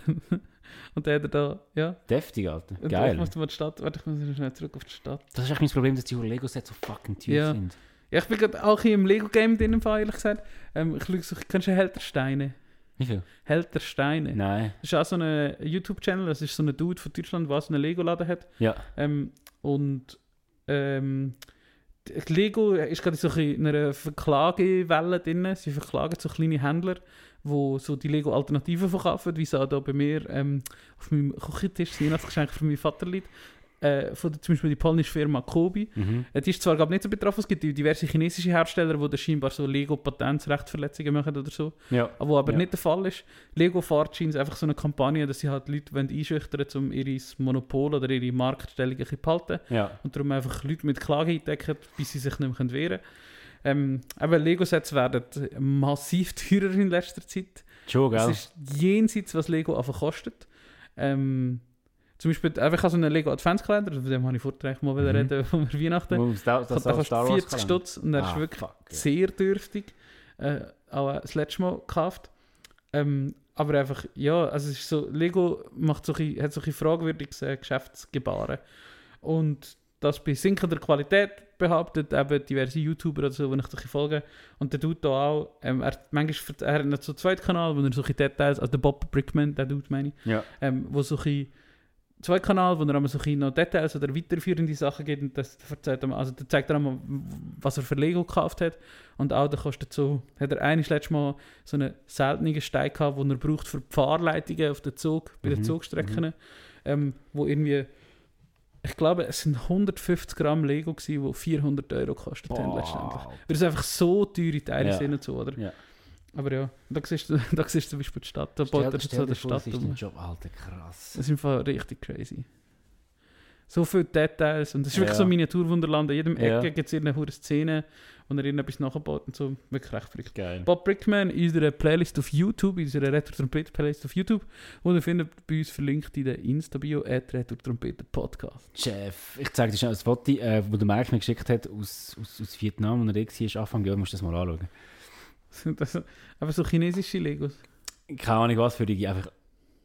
Und dann hat er da, ja. Deftig, Alter. Und Ich Geil. muss mal die Stadt, warte, ich muss noch schnell zurück auf die Stadt. Das ist echt mein Problem, dass die Lego-Sets so fucking teuer Ja. sind. Ja, ich bin gerade auch hier im Lego-Game drin, ehrlich gesagt. Ähm, ich schaue so, kennst du der Steine? Wie viel? Held der Steine. Nein. Das ist auch so ein YouTube-Channel, das ist so ein Dude von Deutschland, der so einen Lego-Laden hat. Ja. Ähm, und ähm, Lego ist gerade so in einer Verklagewelle drin. Sie verklagen so kleine Händler, die so die Lego-Alternativen verkaufen, wie es auch da bei mir ähm, auf meinem Küchentisch, das Weihnachtsgeschenk von meinem Vater liegt. Äh, von der, zum Beispiel die polnische Firma Kobi. Mhm. Äh, Die ist zwar glaub, nicht so betroffen, es gibt diverse chinesische Hersteller, die da scheinbar so Lego-Patentrechtverletzungen machen oder so. Ja. Aber aber Ja. nicht der Fall ist. Lego fährt scheinbar einfach so eine Kampagne, dass sie halt Leute einschüchtern wollen, um ihr Monopol oder ihre Marktstellung ein bisschen behalten. Ja. Und darum einfach Leute mit Klage eindecken, bis sie sich nicht mehr wehren können. Ähm, aber Lego-Sets werden massiv teurer in letzter Zeit. Schon, Es gell? ist jenseits, was Lego einfach kostet. Ähm, zum Beispiel, einfach so einen Lego Adventskalender, von dem habe ich vorher mal Mhm. reden, von Weihnachten. Das, das, Das das kostet 40 Stutz und er ist Ah, wirklich fuck, sehr dürftig. Äh, auch das letzte Mal gekauft. Ähm, aber einfach, ja, also es ist so, Lego macht so ein, hat so ein fragwürdiges äh, Geschäftsgebaren. Und das bei sinkender Qualität behauptet eben diverse YouTuber oder so, die ich ein folge. Und der tut da auch, ähm, er, hat manchmal, er hat noch so einen zweiten Kanal, wo er so Details, also der Bob Brickman, der tut meine ich, Ja. ähm, wo so ein zwei Kanal, wo er einmal so ein noch Details oder weiterführende Sachen gibt und das erzählt er, also der zeigt er einmal, was er für Lego gekauft hat und auch der kostet so, hat er eigentlich letztes Mal so einen seltenen Stein gehabt, den er braucht für die Fahrleitungen auf den Zug, bei den Mhm, Zugstrecken, ähm, wo irgendwie ich glaube, es sind 150 Gramm Lego gewesen, die 400 Euro gekostet haben letztendlich. Weil es einfach so teure Teile Ja. sind und so, oder? Ja. Aber ja, da siehst du, da siehst du zum Beispiel die Stadt, da baut er so der Stadt das ist um. Job, Alter, krass. Das ist einfach richtig crazy. So viele Details und es ist wirklich Ja. so ein Miniaturwunderland. An jedem Ja. Ecke gibt es irgendeine Szene, wo er irgendetwas nachbaut und so. Wirklich recht verrückt. Geil. Bob Brickman in unserer Playlist auf YouTube, in unserer Retro Trompete Playlist auf YouTube, und ihr findet bei uns verlinkt in der Insta-Bio at Retro Trompete Podcast. Chef, ich zeige dir schnell ein Foto, äh, wo der Mike mir geschickt hat aus, aus, aus Vietnam, und er da war, Anfang Jahr, musst du das mal anschauen. Sind das einfach so chinesische Legos? Keine Ahnung was für die, einfach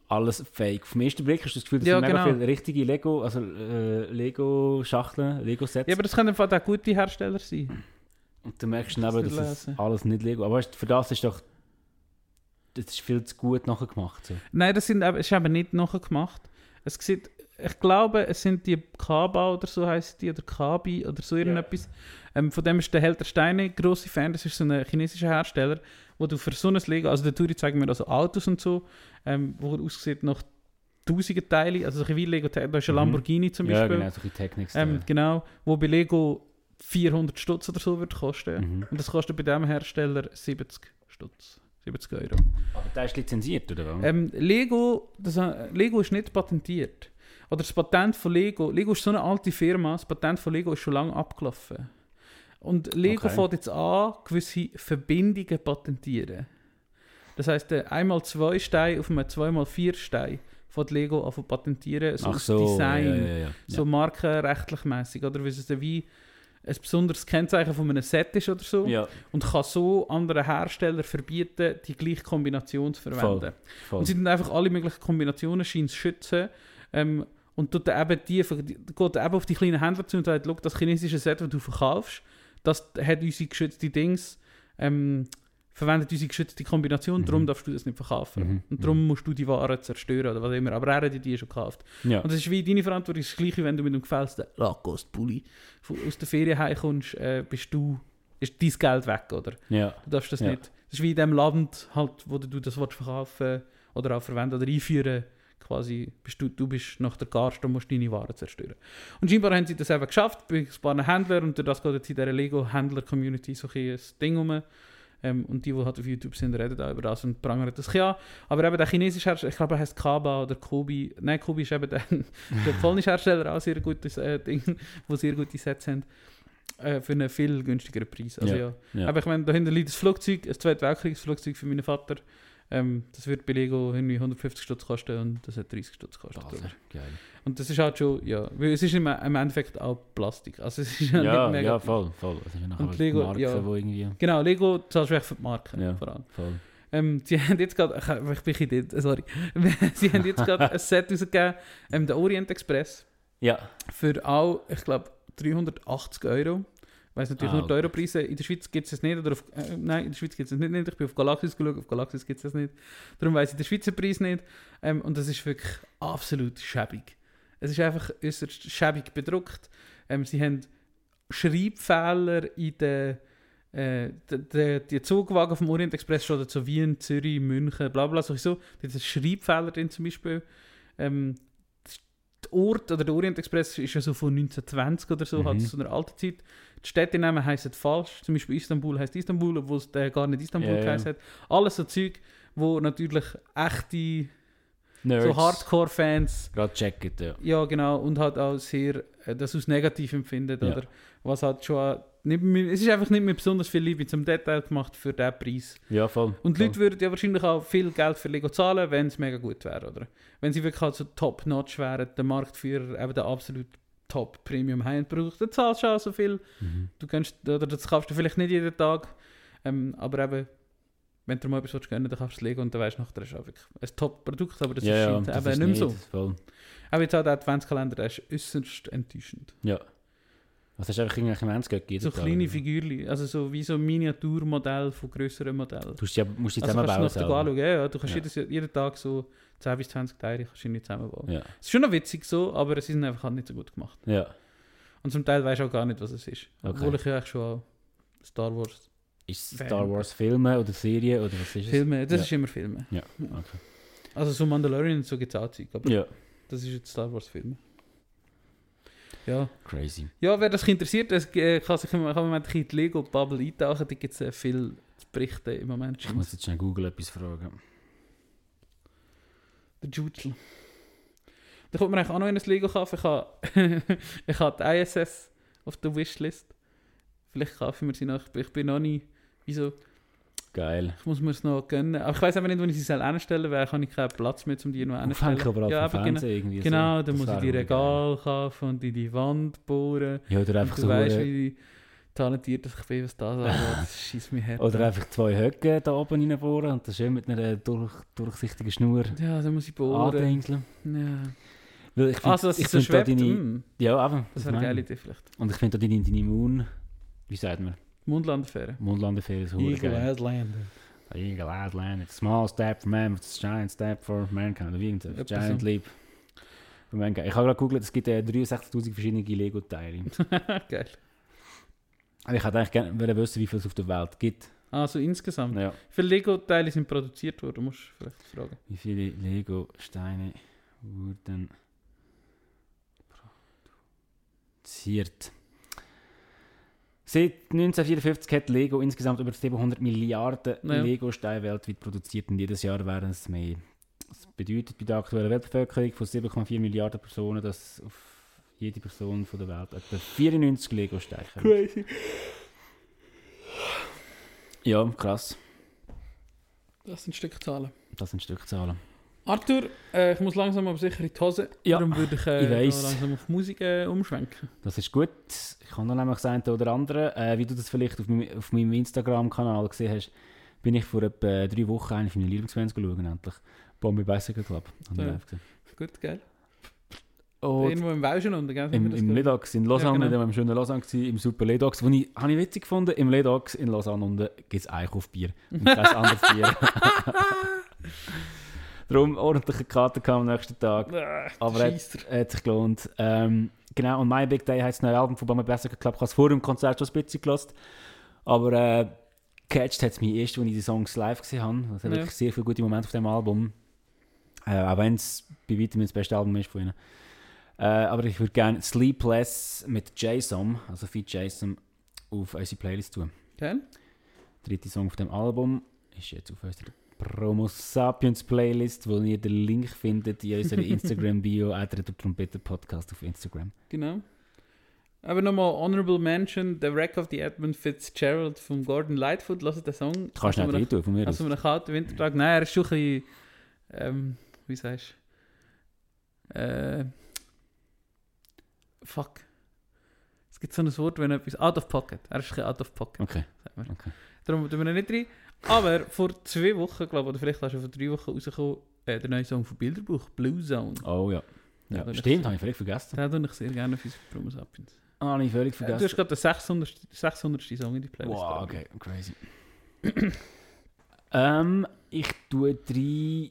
alles fake. Auf den ersten Blick hast du das Gefühl, das Ja, sind mega genau. viele richtige Lego, also äh, Lego-Schachteln, Lego-Sets. Ja, aber das können auch gute Hersteller sein. und du merkst Das neben, nicht dass es lesen. alles nicht Lego Aber weißt, für das ist doch, das ist viel zu gut nachgemacht. So. Nein, das sind, eben- ist eben nicht nachgemacht. Es sieht, ich glaube, es sind die Kaba oder so heißt die, oder Kabi oder so irgendetwas. Ähm, von dem ist der Helter Steine grosse Fan. Das ist so ein chinesischer Hersteller, wo du für so ein Lego, also der Touri zeigen mir also Autos und so, ähm, wo er aussieht nach tausenden Teile, also so wie Lego, da ist ein Mhm. Lamborghini zum Ja, Beispiel. genau, solche Technics. Ähm, genau, wo bei Lego 400 Stutz oder so wird kosten. mhm. Und das kostet bei dem Hersteller 70 Stutz. 70 Euro. Aber der ist lizenziert, oder was? Ähm, Lego, das, äh, Lego ist nicht patentiert. Oder das Patent von Lego, Lego ist so eine alte Firma, das Patent von Lego ist schon lange abgelaufen. Und Lego Okay. fängt jetzt an, gewisse Verbindungen zu patentieren. Das heisst, der einmal zwei Stein auf einem zweimal vier Stein fängt Lego an patentieren, so so, Design, ja, ja, ja. so markenrechtlich mäßig oder wie es dann wie ein besonderes Kennzeichen von einem Set ist oder so ja. und kann so anderen Herstellern verbieten, die gleiche Kombination zu verwenden. Voll. Und sie tun einfach alle möglichen Kombinationen scheint zu schützen. Ähm, und tut dann eben die, die, geht dann eben auf die kleinen Händler zu und sagt, «Schau, das chinesische Set, das du verkaufst, das hat unsere geschützte Dings, ähm, verwendet unsere geschützte Kombination, Mhm. darum darfst du das nicht verkaufen. Mhm, Und darum musst du die Ware zerstören oder was immer. Aber er hat die schon gekauft. Ja. Und das ist wie deine Verantwortung, das Gleiche, wenn du mit dem gefällsten Lacoste-Pulli aus der Ferien heimkommst, äh, bist du, ist dein Geld weg, oder? ja. Du darfst das Ja. nicht. Das ist wie in dem Land, halt, wo du das willst verkaufen oder auch verwenden oder einführen quasi, bist du, du bist nach der Garst und musst deine Waren zerstören. Und scheinbar haben sie das eben geschafft, bei ein paar Händlern und durch das geht jetzt in dieser Lego-Händler-Community so ein Ding um. Ähm, und die, die halt auf YouTube sind, reden auch über das und prangern das ja. Aber eben der chinesische Hersteller, ich glaube, er heißt Kaba oder Kobi. Nein, Kobi ist eben der, der polnische Hersteller, auch sehr gutes äh, Ding, wo sehr gute Sets haben. Äh, für einen viel günstigeren Preis. Also ja. ja. Aber ich meine, dahinter liegt das Flugzeug, ein Zweite Weltkriegsflugzeug für meinen Vater. Ähm, das wird bei Lego irgendwie 150 Stutz kosten und das hat 30 Stutz gekostet. Und das ist halt schon, ja, weil es ist im, im Endeffekt auch Plastik. Also es ist ja, Ja, nicht mega... ja, voll, voll. Das ist Und Lego, Marke, ja. wo irgendwie... Genau, Lego zahlst du echt für die Marke, Ja. vor allem. Voll. Ähm, sie haben jetzt gerade, ich, ich bin sorry. sie haben jetzt gerade ein Set rausgegeben, ähm, der Orient Express, Ja. für auch, ich glaube, 380 Euro. Weiss natürlich Ah, nur die. Europreise. In der Schweiz gibt es es nicht. Oder auf, äh, nein, in der Schweiz gibt es es nicht. Ich bin auf Galaxis geschaut, auf Galaxis gibt es das nicht. Darum weiss ich den Schweizer Preis nicht. Ähm, und das ist wirklich absolut schäbig. Es ist einfach äußerst schäbig bedruckt. Ähm, sie haben Schreibfehler in den äh, die Zugwagen vom Orient Express steht so Wien, Zürich, München, bla bla, sowieso. Da ist ein Schreibfehler drin zum Beispiel. Ähm, der Ort oder der Orient Express ist ja so von 1920 oder so, Mhm. halt so einer alten Zeit. Die Städtenamen heißen falsch. Zum Beispiel Istanbul heißt Istanbul, obwohl es äh, gar nicht Istanbul geheißen hat. Alles so Zeug, wo natürlich echte Nerds. so Hardcore-Fans Gerade checken, ja. ja, genau. Und halt auch sehr äh, das aus negativ empfindet, Ja. oder? Was halt schon nicht mehr, es ist einfach nicht mehr besonders viel Liebe zum Detail gemacht für diesen Preis. Ja, voll. Und die voll. Leute würden ja wahrscheinlich auch viel Geld für Lego zahlen, wenn es mega gut wäre, oder? Wenn sie wirklich halt so top-notch wären, der Marktführer, eben der absolut top Premium High-End-Produkt, dann zahlst du auch so viel. Mhm. Du kannst, oder das kaufst du vielleicht nicht jeden Tag, ähm, aber eben, wenn du mal etwas willst gönnen, dann kaufst du das Lego und dann weißt du nachher, das ist auch wirklich ein Top-Produkt, aber das ja, ja, scheint das ist nicht mehr so. Voll. Auch jetzt auch der Adventskalender, der ist äußerst enttäuschend. Ja. Was hast du einfach irgendwelche Menschen gegeben? So kleine Figürchen, also so wie so Miniaturmodell von grösseren Modellen. Du musst die, musst die Also kannst du zusammenbauen noch anschauen, ja, du kannst Ja. jedes, jeden Tag so 10 bis 20 Teile kannst du nicht zusammenbauen. Ja. Es ist schon noch witzig so, aber es ist einfach halt nicht so gut gemacht. ja. Und zum Teil weißt du auch gar nicht, was es ist. Okay. Obwohl ich ja eigentlich schon Star Wars Ist es. Star Wars Filme oder Serie oder was ist es? Filme, das Ja. ist immer Filme. Ja, okay. Also so Mandalorian und so gibt es auch Zeug, aber Ja. das ist jetzt Star Wars Filme. Ja. Crazy. ja, wer das interessiert, das, äh, kann sich im kann man in die Lego-Bubble eintauchen, da gibt es äh, viel zu berichten im Moment. Ich muss jetzt schnell Google etwas fragen. Der Jutl. Da kommt man eigentlich auch noch in ein Lego kaufen. Ich habe, ich habe die ISS auf der Wishlist. Vielleicht kaufen wir sie noch. Ich bin noch nie. Wieso? Geil. Ich muss mir es noch gönnen. Aber ich weiß aber nicht, wo ich sie soll anstellen weil ich habe keinen Platz mehr, um die noch Aufhängen anzustellen. aber auch ja, aber genau, irgendwie. genau, so. dann Das muss ich die. Regal kaufen und in die Wand bohren. Ja, oder einfach so... weißt, wie talentiert ich bin, was das angeht. Das schießt mich her. Oder einfach zwei Höcke da oben reinbohren und dann schön mit einer durch, durchsichtigen Schnur Ja, dann muss ich bohren. andingseln. Ja. Weil ich find, Also, dass ich so find da schwebt, deine, mm, Ja, eben. das das wäre eine geile ich. Idee vielleicht. Und ich finde da deine, deine Moon... Wie sagt man? Mundlandaffäre. Mundlandeferien so geil. Outlander. Eagle Outland. It's a small step for man, it's a giant step for mankind. Oder wie giant so. leap for mankind. Ich habe gerade gegoogelt, es gibt äh, 63'000 verschiedene Lego-Teile. Geil. Aber ich hätte eigentlich gerne wissen, wie viel es auf der Welt gibt. Also insgesamt. Ja. Wie viele Lego-Teile sind produziert worden? Musst du vielleicht fragen. Wie viele Lego-Steine wurden produziert? Seit 1954 hat Lego insgesamt über 700 Milliarden Ja. Lego-Steine weltweit produziert und jedes Jahr werden es mehr. Das bedeutet bei der aktuellen Weltbevölkerung von 7,4 Milliarden Personen, dass auf jede Person von der Welt etwa 94 Lego-Steine. Crazy. Ja, krass. Das sind Stückzahlen. Das sind Stückzahlen. Arthur, äh, ich muss langsam aber sicher in die Hose. Ja, Darum würde ich, äh, ich langsam auf Musik äh, umschwenken. Das ist gut. Ich kann noch nämlich eine oder andere. Äh, wie du das vielleicht auf meinem, auf meinem Instagram-Kanal gesehen hast, bin ich vor etwa drei Wochen eine von meinen Lieblingsbands schauen, endlich. Bombi Bicycle Club. Wir Ja. Gut, geil. Und Irgendwo im Wauschen unten, gell? im, im Ledox in Lausanne, Ja, genau. genau. im schönen Lausanne gewesen, im Super Ledox, wo ich, habe ich witzig gefunden, im Ledox in Lausanne unten gibt es Einkaufbier und kein anderes Bier. Darum ordentliche Karte kam am nächsten Tag. Ah, Aber hat, hat sich gelohnt. Ähm, genau, und My Big Day das neue Album von Bomber Bicycle Club. Ich habe es vor dem Konzert schon ein bisschen gehört. Aber äh, catcht hat es mich erst, als ich die Songs live gesehen habe. Es hat Ja. wirklich sehr viele gute Momente auf dem Album. Äh, auch wenn es bei weitem das beste Album ist von ihnen. Äh, aber ich würde gerne Sleepless mit Jason, also Feed Jason, auf unsere Playlist tun. Geil. Der dritte Song auf dem Album ist jetzt auf unserer Promo Sapiens Playlist, wo ihr den Link findet in unserer Instagram-Bio, oder der Trompeter Podcast auf Instagram. Genau. Aber nochmal Honorable Mention, The Wreck of the Edmund Fitzgerald von Gordon Lightfoot. Lass den Song. Kannst du nicht tun, von mir aus. Also einem kalten Wintertag. Nein, er ist schon ein bisschen, ähm, wie sagst du? Äh, fuck. Es gibt so ein Wort, wenn etwas out of pocket. Er ist ein bisschen out of pocket. Okay. sagt man. Okay. Darum tun wir ihn nicht rein. Aber vor zwei Wochen, glaube ich, oder vielleicht auch schon vor drei Wochen rausgekommen, äh, der neue Song von Bilderbuch, Blue Zone. Oh ja. Ja, ja stimmt, habe ich völlig vergessen. Den tue ich sehr gerne für unsere Promos Sapiens. Ah, habe ich völlig Äh, du vergessen. hast gerade den 600. 600. Song in die Playlist. wow, okay, crazy. ähm, ich tue drei...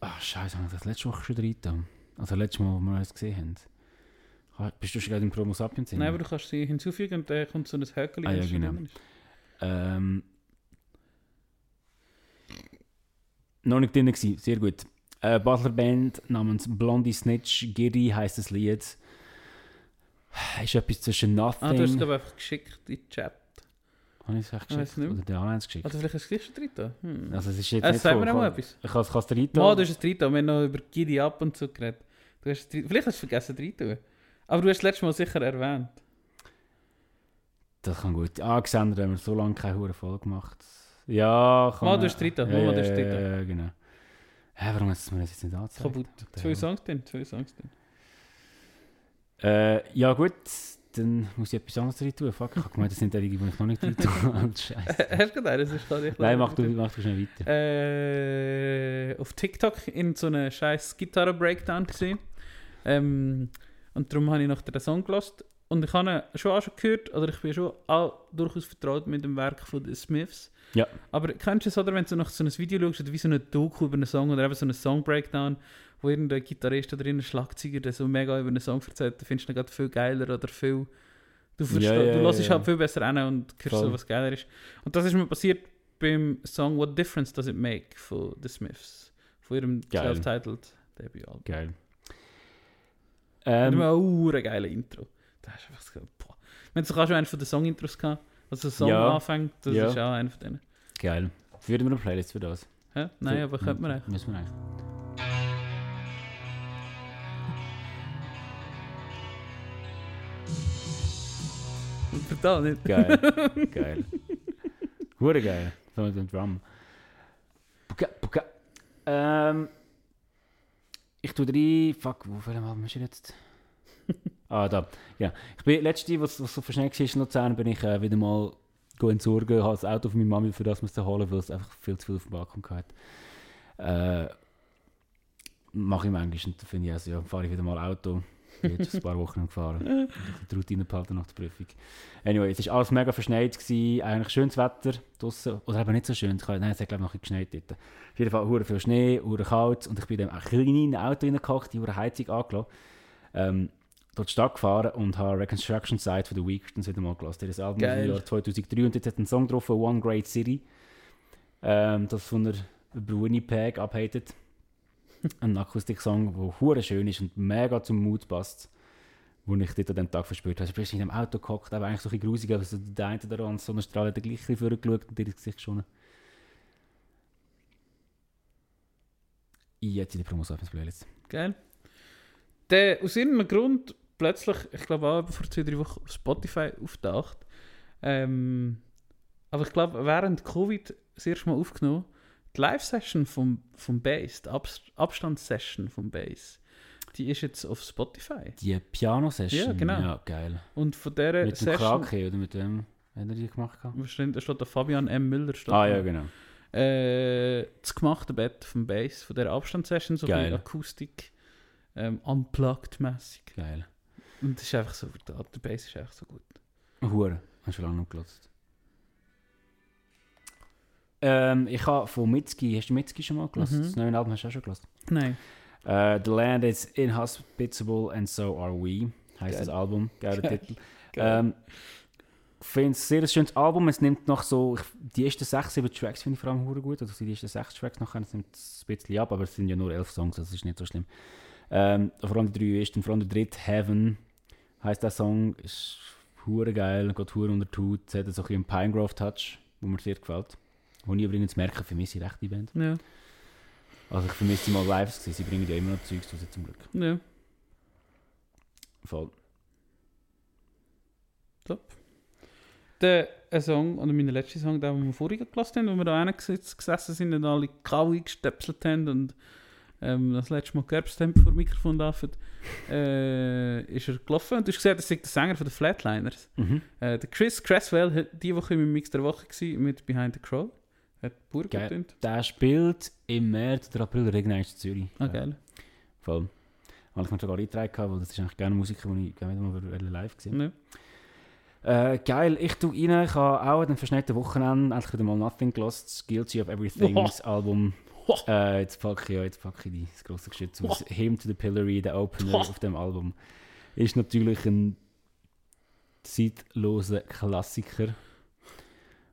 Ah, scheiße, habe ich das letzte Woche schon drin getan? Also letztes Mal, wo wir uns gesehen haben. Ah, Bist du schon gerade im Promo Sapiens? Nein, aber du kannst sie hinzufügen und dann kommt so ein Höckchen. Ah, ja, genau. Ähm, noch nicht drin gewesen, sehr gut. Eine Basler Band namens Blondie Snitch, Giri heisst das Lied. Ist etwas zwischen Ah, du hast es Nothing. glaube ich einfach geschickt in den Chat. Habe ich es echt geschickt? Oder der Anhang geschickt? Also vielleicht hast du es drin. Hm. Also es ist jetzt äh, nicht sagen wir auch etwas. Ich kann es Mal, tun. du hast es drin. Wir haben noch über Giddy Up und so geredet. Du hast es Vielleicht hast du es vergessen zu tun. Aber du hast es letztes Mal sicher erwähnt. Das kann gut. Ah, Xander haben wir so lange keine hure Folge gemacht. Ja, kann Mal, man- du hast drin, ja, mal, ja, du hast drin. ja, ja, genau. Hä, warum hast du mir das jetzt nicht angezeigt? Kaputt. Zwei? Songs drin. Zwei Songs drin. Äh, ja gut, dann muss ich etwas anderes rein tun. Fuck, ich habe gemeint, das sind die, die ich noch nicht rein tue. Scheiße. Hast du gedacht, das ist gerade Nein, mach du, mach du schnell weiter. äh, auf TikTok in so einem scheiß Gitarre-Breakdown gesehen. Ähm, und darum habe ich nach den Song gelost. Und ich habe schon auch schon gehört, oder ich bin schon auch durchaus vertraut mit dem Werk von den Smiths. Ja. Aber kennst du es, oder wenn du nach so ein Video schaust, oder wie so eine Doku über einen Song oder eben so einen Song-Breakdown, wo irgendein Gitarrist oder ein Schlagzeuger der so mega über einen Song erzählt, dann findest du ihn gerade viel geiler oder viel... Du, verstehst, Ja, ja, du hörst ja. halt viel besser an und hörst so, was geiler ist. Und das ist mir passiert beim Song What Difference Does It Make von The Smiths. Von ihrem self-titled Debütalbum. Geil. Ähm, und auch ein geiles Intro. Das ist einfach so, boah. Wir haben doch auch schon einen von den Song-Intros gehabt. Also Song Ja. anfängt, das Ja. ist auch einer von denen. Geil. Führen wir eine Playlist für das? Hä? Nein, Für- aber könnte man echt. Müssen wir eigentlich. Total nicht. Geil. geil. Hure geil. So mit dem Drum. Buka, buka. Ähm, ich tue drei. Fuck, wo viel Mal ist er jetzt? ah, da. Ja. Ich bin letzte, was, was so verschneit war in Luzern, bin ich äh, wieder mal entsorgen, habe das Auto von meiner Mami für das musste holen, weil es einfach viel zu viel auf dem Balkon hatte. Äh, mache ich manchmal und dann finde ich also, ja, fahre ich wieder mal Auto. Ich bin jetzt ein paar Wochen gefahren. Und die Routine behalten nach der Prüfung. Anyway, es war alles mega verschneit, gewesen, eigentlich schönes Wetter draussen, oder eben nicht so schön, nein, es hat glaube ich noch ein geschneit dort. Auf jeden Fall hure viel Schnee, hure kalt und ich bin in einem kleinen Auto reingehockt, die hure Heizung angelassen. Ähm, dort die Stadt gefahren und habe Reconstruction Site von The Weeknd wieder mal gelassen. Das Album Geil. im Jahr 2003 und jetzt hat ein Song drauf, One Great City, ähm, das von der Bruni Peg abhatet. ein Akustik-Song, der hure schön ist und mega zum Mut passt, wo ich dort an dem Tag verspürt habe. Ich bin in einem Auto gehockt, aber eigentlich so ein grusig, aber so der eine oder andere Sonnenstrahl hat gleich ein bisschen vorgeschaut und dir ins Gesicht geschonen. Jetzt in der Promos auf Playlist. Geil. Der, aus irgendeinem Grund plötzlich, ich glaube auch vor zwei, drei Wochen auf Spotify auftaucht. Ähm, aber ich glaube, während Covid das erste Mal aufgenommen, die Live-Session vom, vom Bass, die Abs Abstandssession vom Bass, die ist jetzt auf Spotify. Die Piano-Session. Ja, genau. Ja, geil. Und von dieser Mit dem Session, Krake oder mit dem, hat er die gemacht? steht, da steht der Fabian M. Müller. Ah ja, genau. Äh, das gemachte Bett vom Bass, von dieser Abstandssession, so Geil. Akustik, ähm, unplugged-mässig. Geil. Und das ist einfach so, der der Bass ist einfach so gut. Hure. Hast du lange noch gelesen? Ähm, ich habe von Mitski, hast du Mitski schon mal gelesen? Mhm. Das neue Album hast du auch schon gelesen? Nein. Äh, The Land is Inhospitable and So Are We, heißt Geil. das Album. Geiler Geil. Titel. Geil. Ähm, ich finde es ein sehr schönes Album. Es nimmt noch so, ich, die ersten sechs, sieben Tracks finde ich vor allem hure gut. Also die ersten sechs Tracks nachher, es nimmt es ein bisschen ab, aber es sind ja nur elf Songs, das ist nicht so schlimm. Ähm, vor allem die drei ersten, vor allem der dritte, Heaven, heißt der Song, ist hure geil, geht hure unter die Haut. Es hat so ein einen Pinegrove-Touch, wo mir sehr gefällt. Wo ich übrigens merke, für mich ist recht die Band. Ja, Also ich vermisse sie mal live, gewesen. sie bringen ja immer noch Zeugs raus zum Glück. ja. Voll. Der ein Song, oder mein letzter Song, den wir vorhin gelassen haben, wo wir da gesessen gesessen sind und alle Kaui gestöpselt haben und ähm, das letzte Mal gerbst haben, vor dem Mikrofon laufen, äh, ist er gelaufen. Und du hast gesehen, das ist der Sänger von den Flatliners. Mhm. Äh, der Chris Cresswell hat diese Woche im Mix der Woche gewesen, mit Behind the Crow. Hat Geil. getönt. Der spielt im März oder April Regnite in Zürich. Ah, Ja, geil. Voll. Habe ich mir sogar eingetragen, weil das ist eigentlich gerne Musiker, die ich gerne mal live gesehen Ja. Äh, geil, ich tue rein. Ich habe auch an dem verschneiten Wochenende endlich wieder mal Nothing gelost. Guilty of Everything, das Album. Äh, jetzt packe ich, ja, jetzt packe ich die, das grosse Geschütz aus. Him to the Pillory, der Opener auf dem Album, ist natürlich ein zeitloser Klassiker,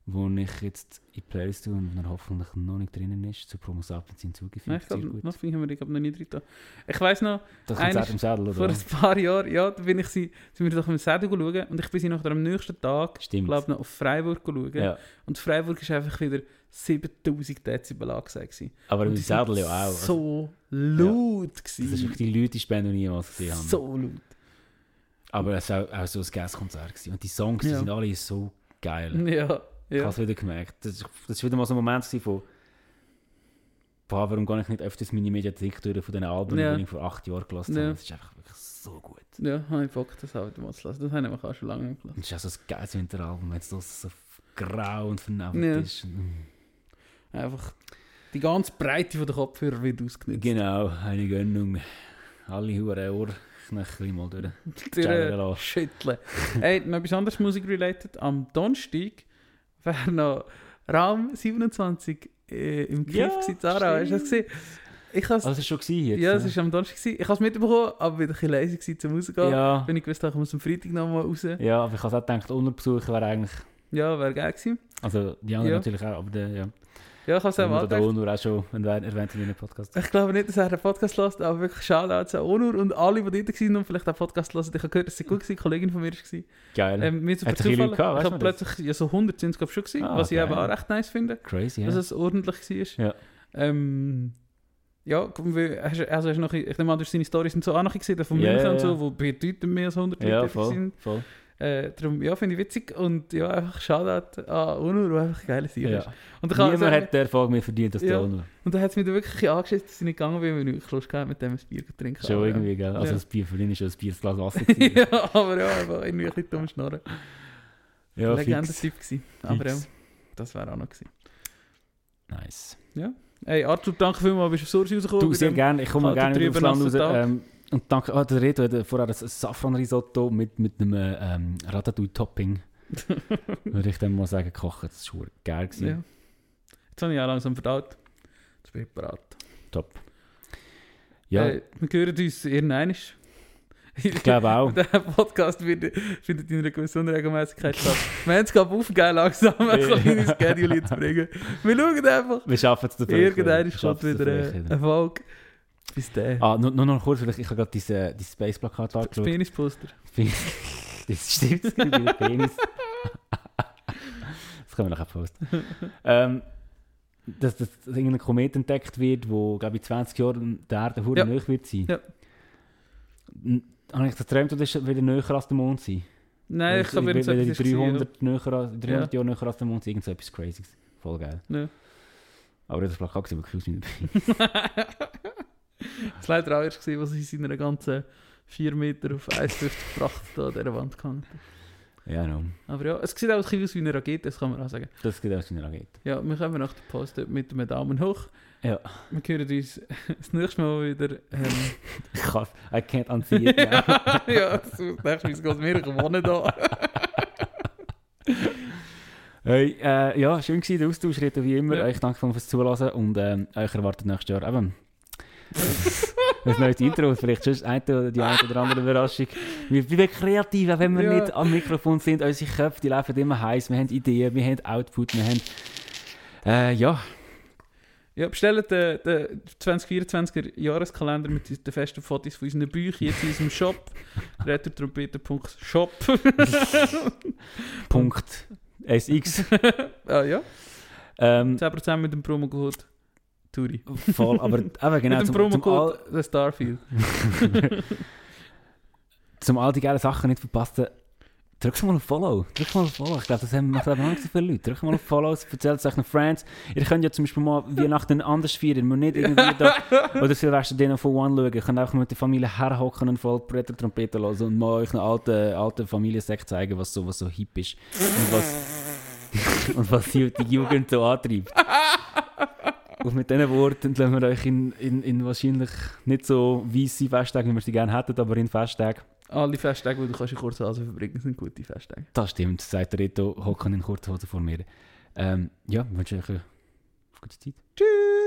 wo ich jetzt in die Playlist tue und der hoffentlich noch nicht drinnen ist, zu Promo Sapiens hinzugefügt. Nein, ich glaube, noch haben wir ich glaub, noch nicht drin. da. Ich weiss noch, Das eines- Sädel, vor ein paar Jahren, ja, da bin ich sie, sind wir doch im Sädel schauen und ich bin sie nachher am nächsten Tag, glaube noch auf Freiburg schauen. Ja, Und Freiburg ist einfach wieder 7000 Dezibel angesagt. gewesen. aber im sind Sädel ja auch. Also, So laut das ist gewesen. wirklich die lauteste Band, die ich jemals gesehen habe. So laut. Aber es war auch, auch so ein Gaskonzert. gewesen. Und die Songs die Ja. sind alle so geil. Ja, Ich habe ja. es wieder gemerkt. Das war das wieder mal so ein Moment von boah, warum gehe ich nicht öfters meine Mediathek durch von diesen Alben, Ja. die ich vor acht Jahren gelassen Ja. habe. Das ist einfach wirklich so gut. Ja, habe ich Bock, das auch wieder mal zu lassen. Das haben wir auch schon lange gelassen. Es ist auch so ein geiles Winteralbum, wenn es so, so grau und vernebelt Ja. ist. Einfach die ganze Breite von der Kopfhörer wird ausgenutzt. Genau, eine Gönnung. Alle Huren Ohr knöchel mal durch. Schütteln. Hey, noch etwas anderes Musik-related. Am Donnerstag wäre noch Raum 27 äh, im Griff Ja, gewesen, Zara. Hast du das gesehen? Ich has, Also, war schon gewesen jetzt? ja, es war am Donnerstag. gewesen. Ich habe es mitbekommen, aber bin ein bisschen gewesen, zum rausgehen. ja, Bin ich gewusst, ich muss am Freitag nochmal raus. Ja, ja, aber ich habe auch gedacht, Unterbesuch wäre eigentlich... wäre geil gewesen. Also, die anderen Ja. natürlich auch, aber der, ja. Ja, ich habe es auch mal. Onur auch schon erwähnt in einem Podcast. Ich glaube nicht, dass er den Podcast hört, aber wirklich Shoutouts an Onur und alle, die dort waren und vielleicht den Podcast hören. Ich habe gehört, dass sie gut war, eine Kollegin von mir war. Geil. Ähm, mir Hat Zufall, ich habe plötzlich ja, so 100 sind es glaube ich schon gewesen, Ah, was ich geil. eben auch recht nice finde, Crazy, ja. dass es ordentlich war. Ja. Ähm, ja, also hast noch, ich nehme an, du hast seine Storys und so auch noch gesehen, von Ja, München und so, wo bedeutend mehr als 100 ja, Leute voll, sind. voll. Äh, darum, ja, finde ich witzig und ja, einfach Shoutout an Onur, der einfach geile Sieg Ja. ist. Und Niemand sagen, hat den Erfolg mehr verdient als Ja. der Onur. und da hat es mich wirklich angeschissen, dass ich nicht gegangen bin, weil ich Lust hatte, mit dem ein Bier zu trinken. Schon Aber, irgendwie, gell? Also Ja. das Bier für ihn ist schon ein Bierglas Wasser. ja, aber ja, einfach irgendwie ein bisschen dumm schnarren. ja. Legende-Typ gewesen. Aber ja, das wäre auch noch gewesen. Nice. Hey Arthur, danke vielmals, bist du Source rausgekommen. Du, sehr gerne. Ich komme gerne wieder aufs Land raus. Ähm, und danke, ah, der Reto hat vorher ein Safran-Risotto mit, mit einem ähm, Ratatouille-Topping. Würde ich dann mal sagen, gekocht. Das war geil. gewesen. ja. Jetzt habe ich auch langsam verdaut. Jetzt bin ich bereit. Top. Ja, Äh, wir hören uns irgendwann. ich glaube auch. Der Podcast wird, findet in einer gewissen Unregelmäßigkeit statt. Wir haben es gerade aufgegeben, langsam ein kleines Schedule zu bringen. Wir schauen einfach. Wir schaffen es dabei. Irgendwann kommt wieder ein Erfolg. Bis dann. Ah, nur, nur noch kurz, vielleicht, ich habe gerade dieses, dieses Space-Plakat das angeschaut. Penisposter. das stimmt, es gibt wieder Penis. das können wir nachher posten. ähm, dass, dass, dass irgendein Komet entdeckt wird, wo, glaube ich, in 20 Jahren der Erde hure Ja. nahe wird sein. Ja. Habe ich das geträumt, oder ist es wieder näher als der Mond sein? Nein, ich habe wieder wieder wieder etwas 300, näher, als- 300 Ja. Jahre näher als der Mond sein. Irgend so etwas crazy. Voll geil. Ja. Aber das Plakat sieht wirklich aus wie ein Das war leider auch erst, gewesen, was in seiner ganzen 4 Meter auf 1,50 gebracht da an dieser Wand gehangen. Ja, no. Aber ja, es sieht auch ein bisschen aus wie eine Rakete, das kann man auch sagen. Das geht aus wie eine Rakete. Ja, wir kommen nach der Post mit einem Daumen hoch. Ja. Wir hören uns das nächste Mal wieder. Ähm, Ich kann, I can't unsee it ja, das nächste Mal geht mir gewonnen da. Hey, äh, ja, schön gewesen, der Austausch, wie immer. Ja. Ich danke fürs Zuhören und ähm, euch erwartet nächstes Jahr eben ein neues Intro, vielleicht schon eine die eine oder andere Überraschung. Wir werden kreativ, auch wenn wir Ja. nicht am Mikrofon sind. Unsere Köpfe die laufen immer heiß. Wir haben Ideen, wir haben Output, wir haben... Äh, ja, Ja, bestellt den, den 2024er Jahreskalender mit den festen Fotos von unseren Büchern jetzt in unserem Shop. retortrompete.shop. Punkt SX. ah ja, ähm, 10% mit dem Promocode Turi. voll, aber eben genau, mit dem all, Starfield. zum all die geilen Sachen nicht verpassen, drückt mal auf Follow. Drückt mal auf Follow. Ich glaube, das haben macht noch nicht so viele Leute. Drückt mal auf Follow, erzählt es euch noch Friends. Ihr könnt ja zum Beispiel mal Weihnachten anders feiern. Müsst nicht irgendwie da oder Silvester den von One schauen. Ihr könnt auch mit der Familie herhocken und voll Bretter Trompete hören und mal euch einen alten, alten Familiensekt zeigen, was so, was so hip ist. Und was, und was die Jugend so antreibt. Und mit diesen Worten lassen wir euch in, in, in wahrscheinlich nicht so weisse Festtage, wie wir sie gerne hätten, aber in Festtage. Alle Festtage, die du kannst in Kurzhase verbringen, sind gute Festtage. Das stimmt, sagt der Reto, hocken in Kurzhose vor mir. Ähm, ja, wünsche euch eine gute Zeit. Tschüss!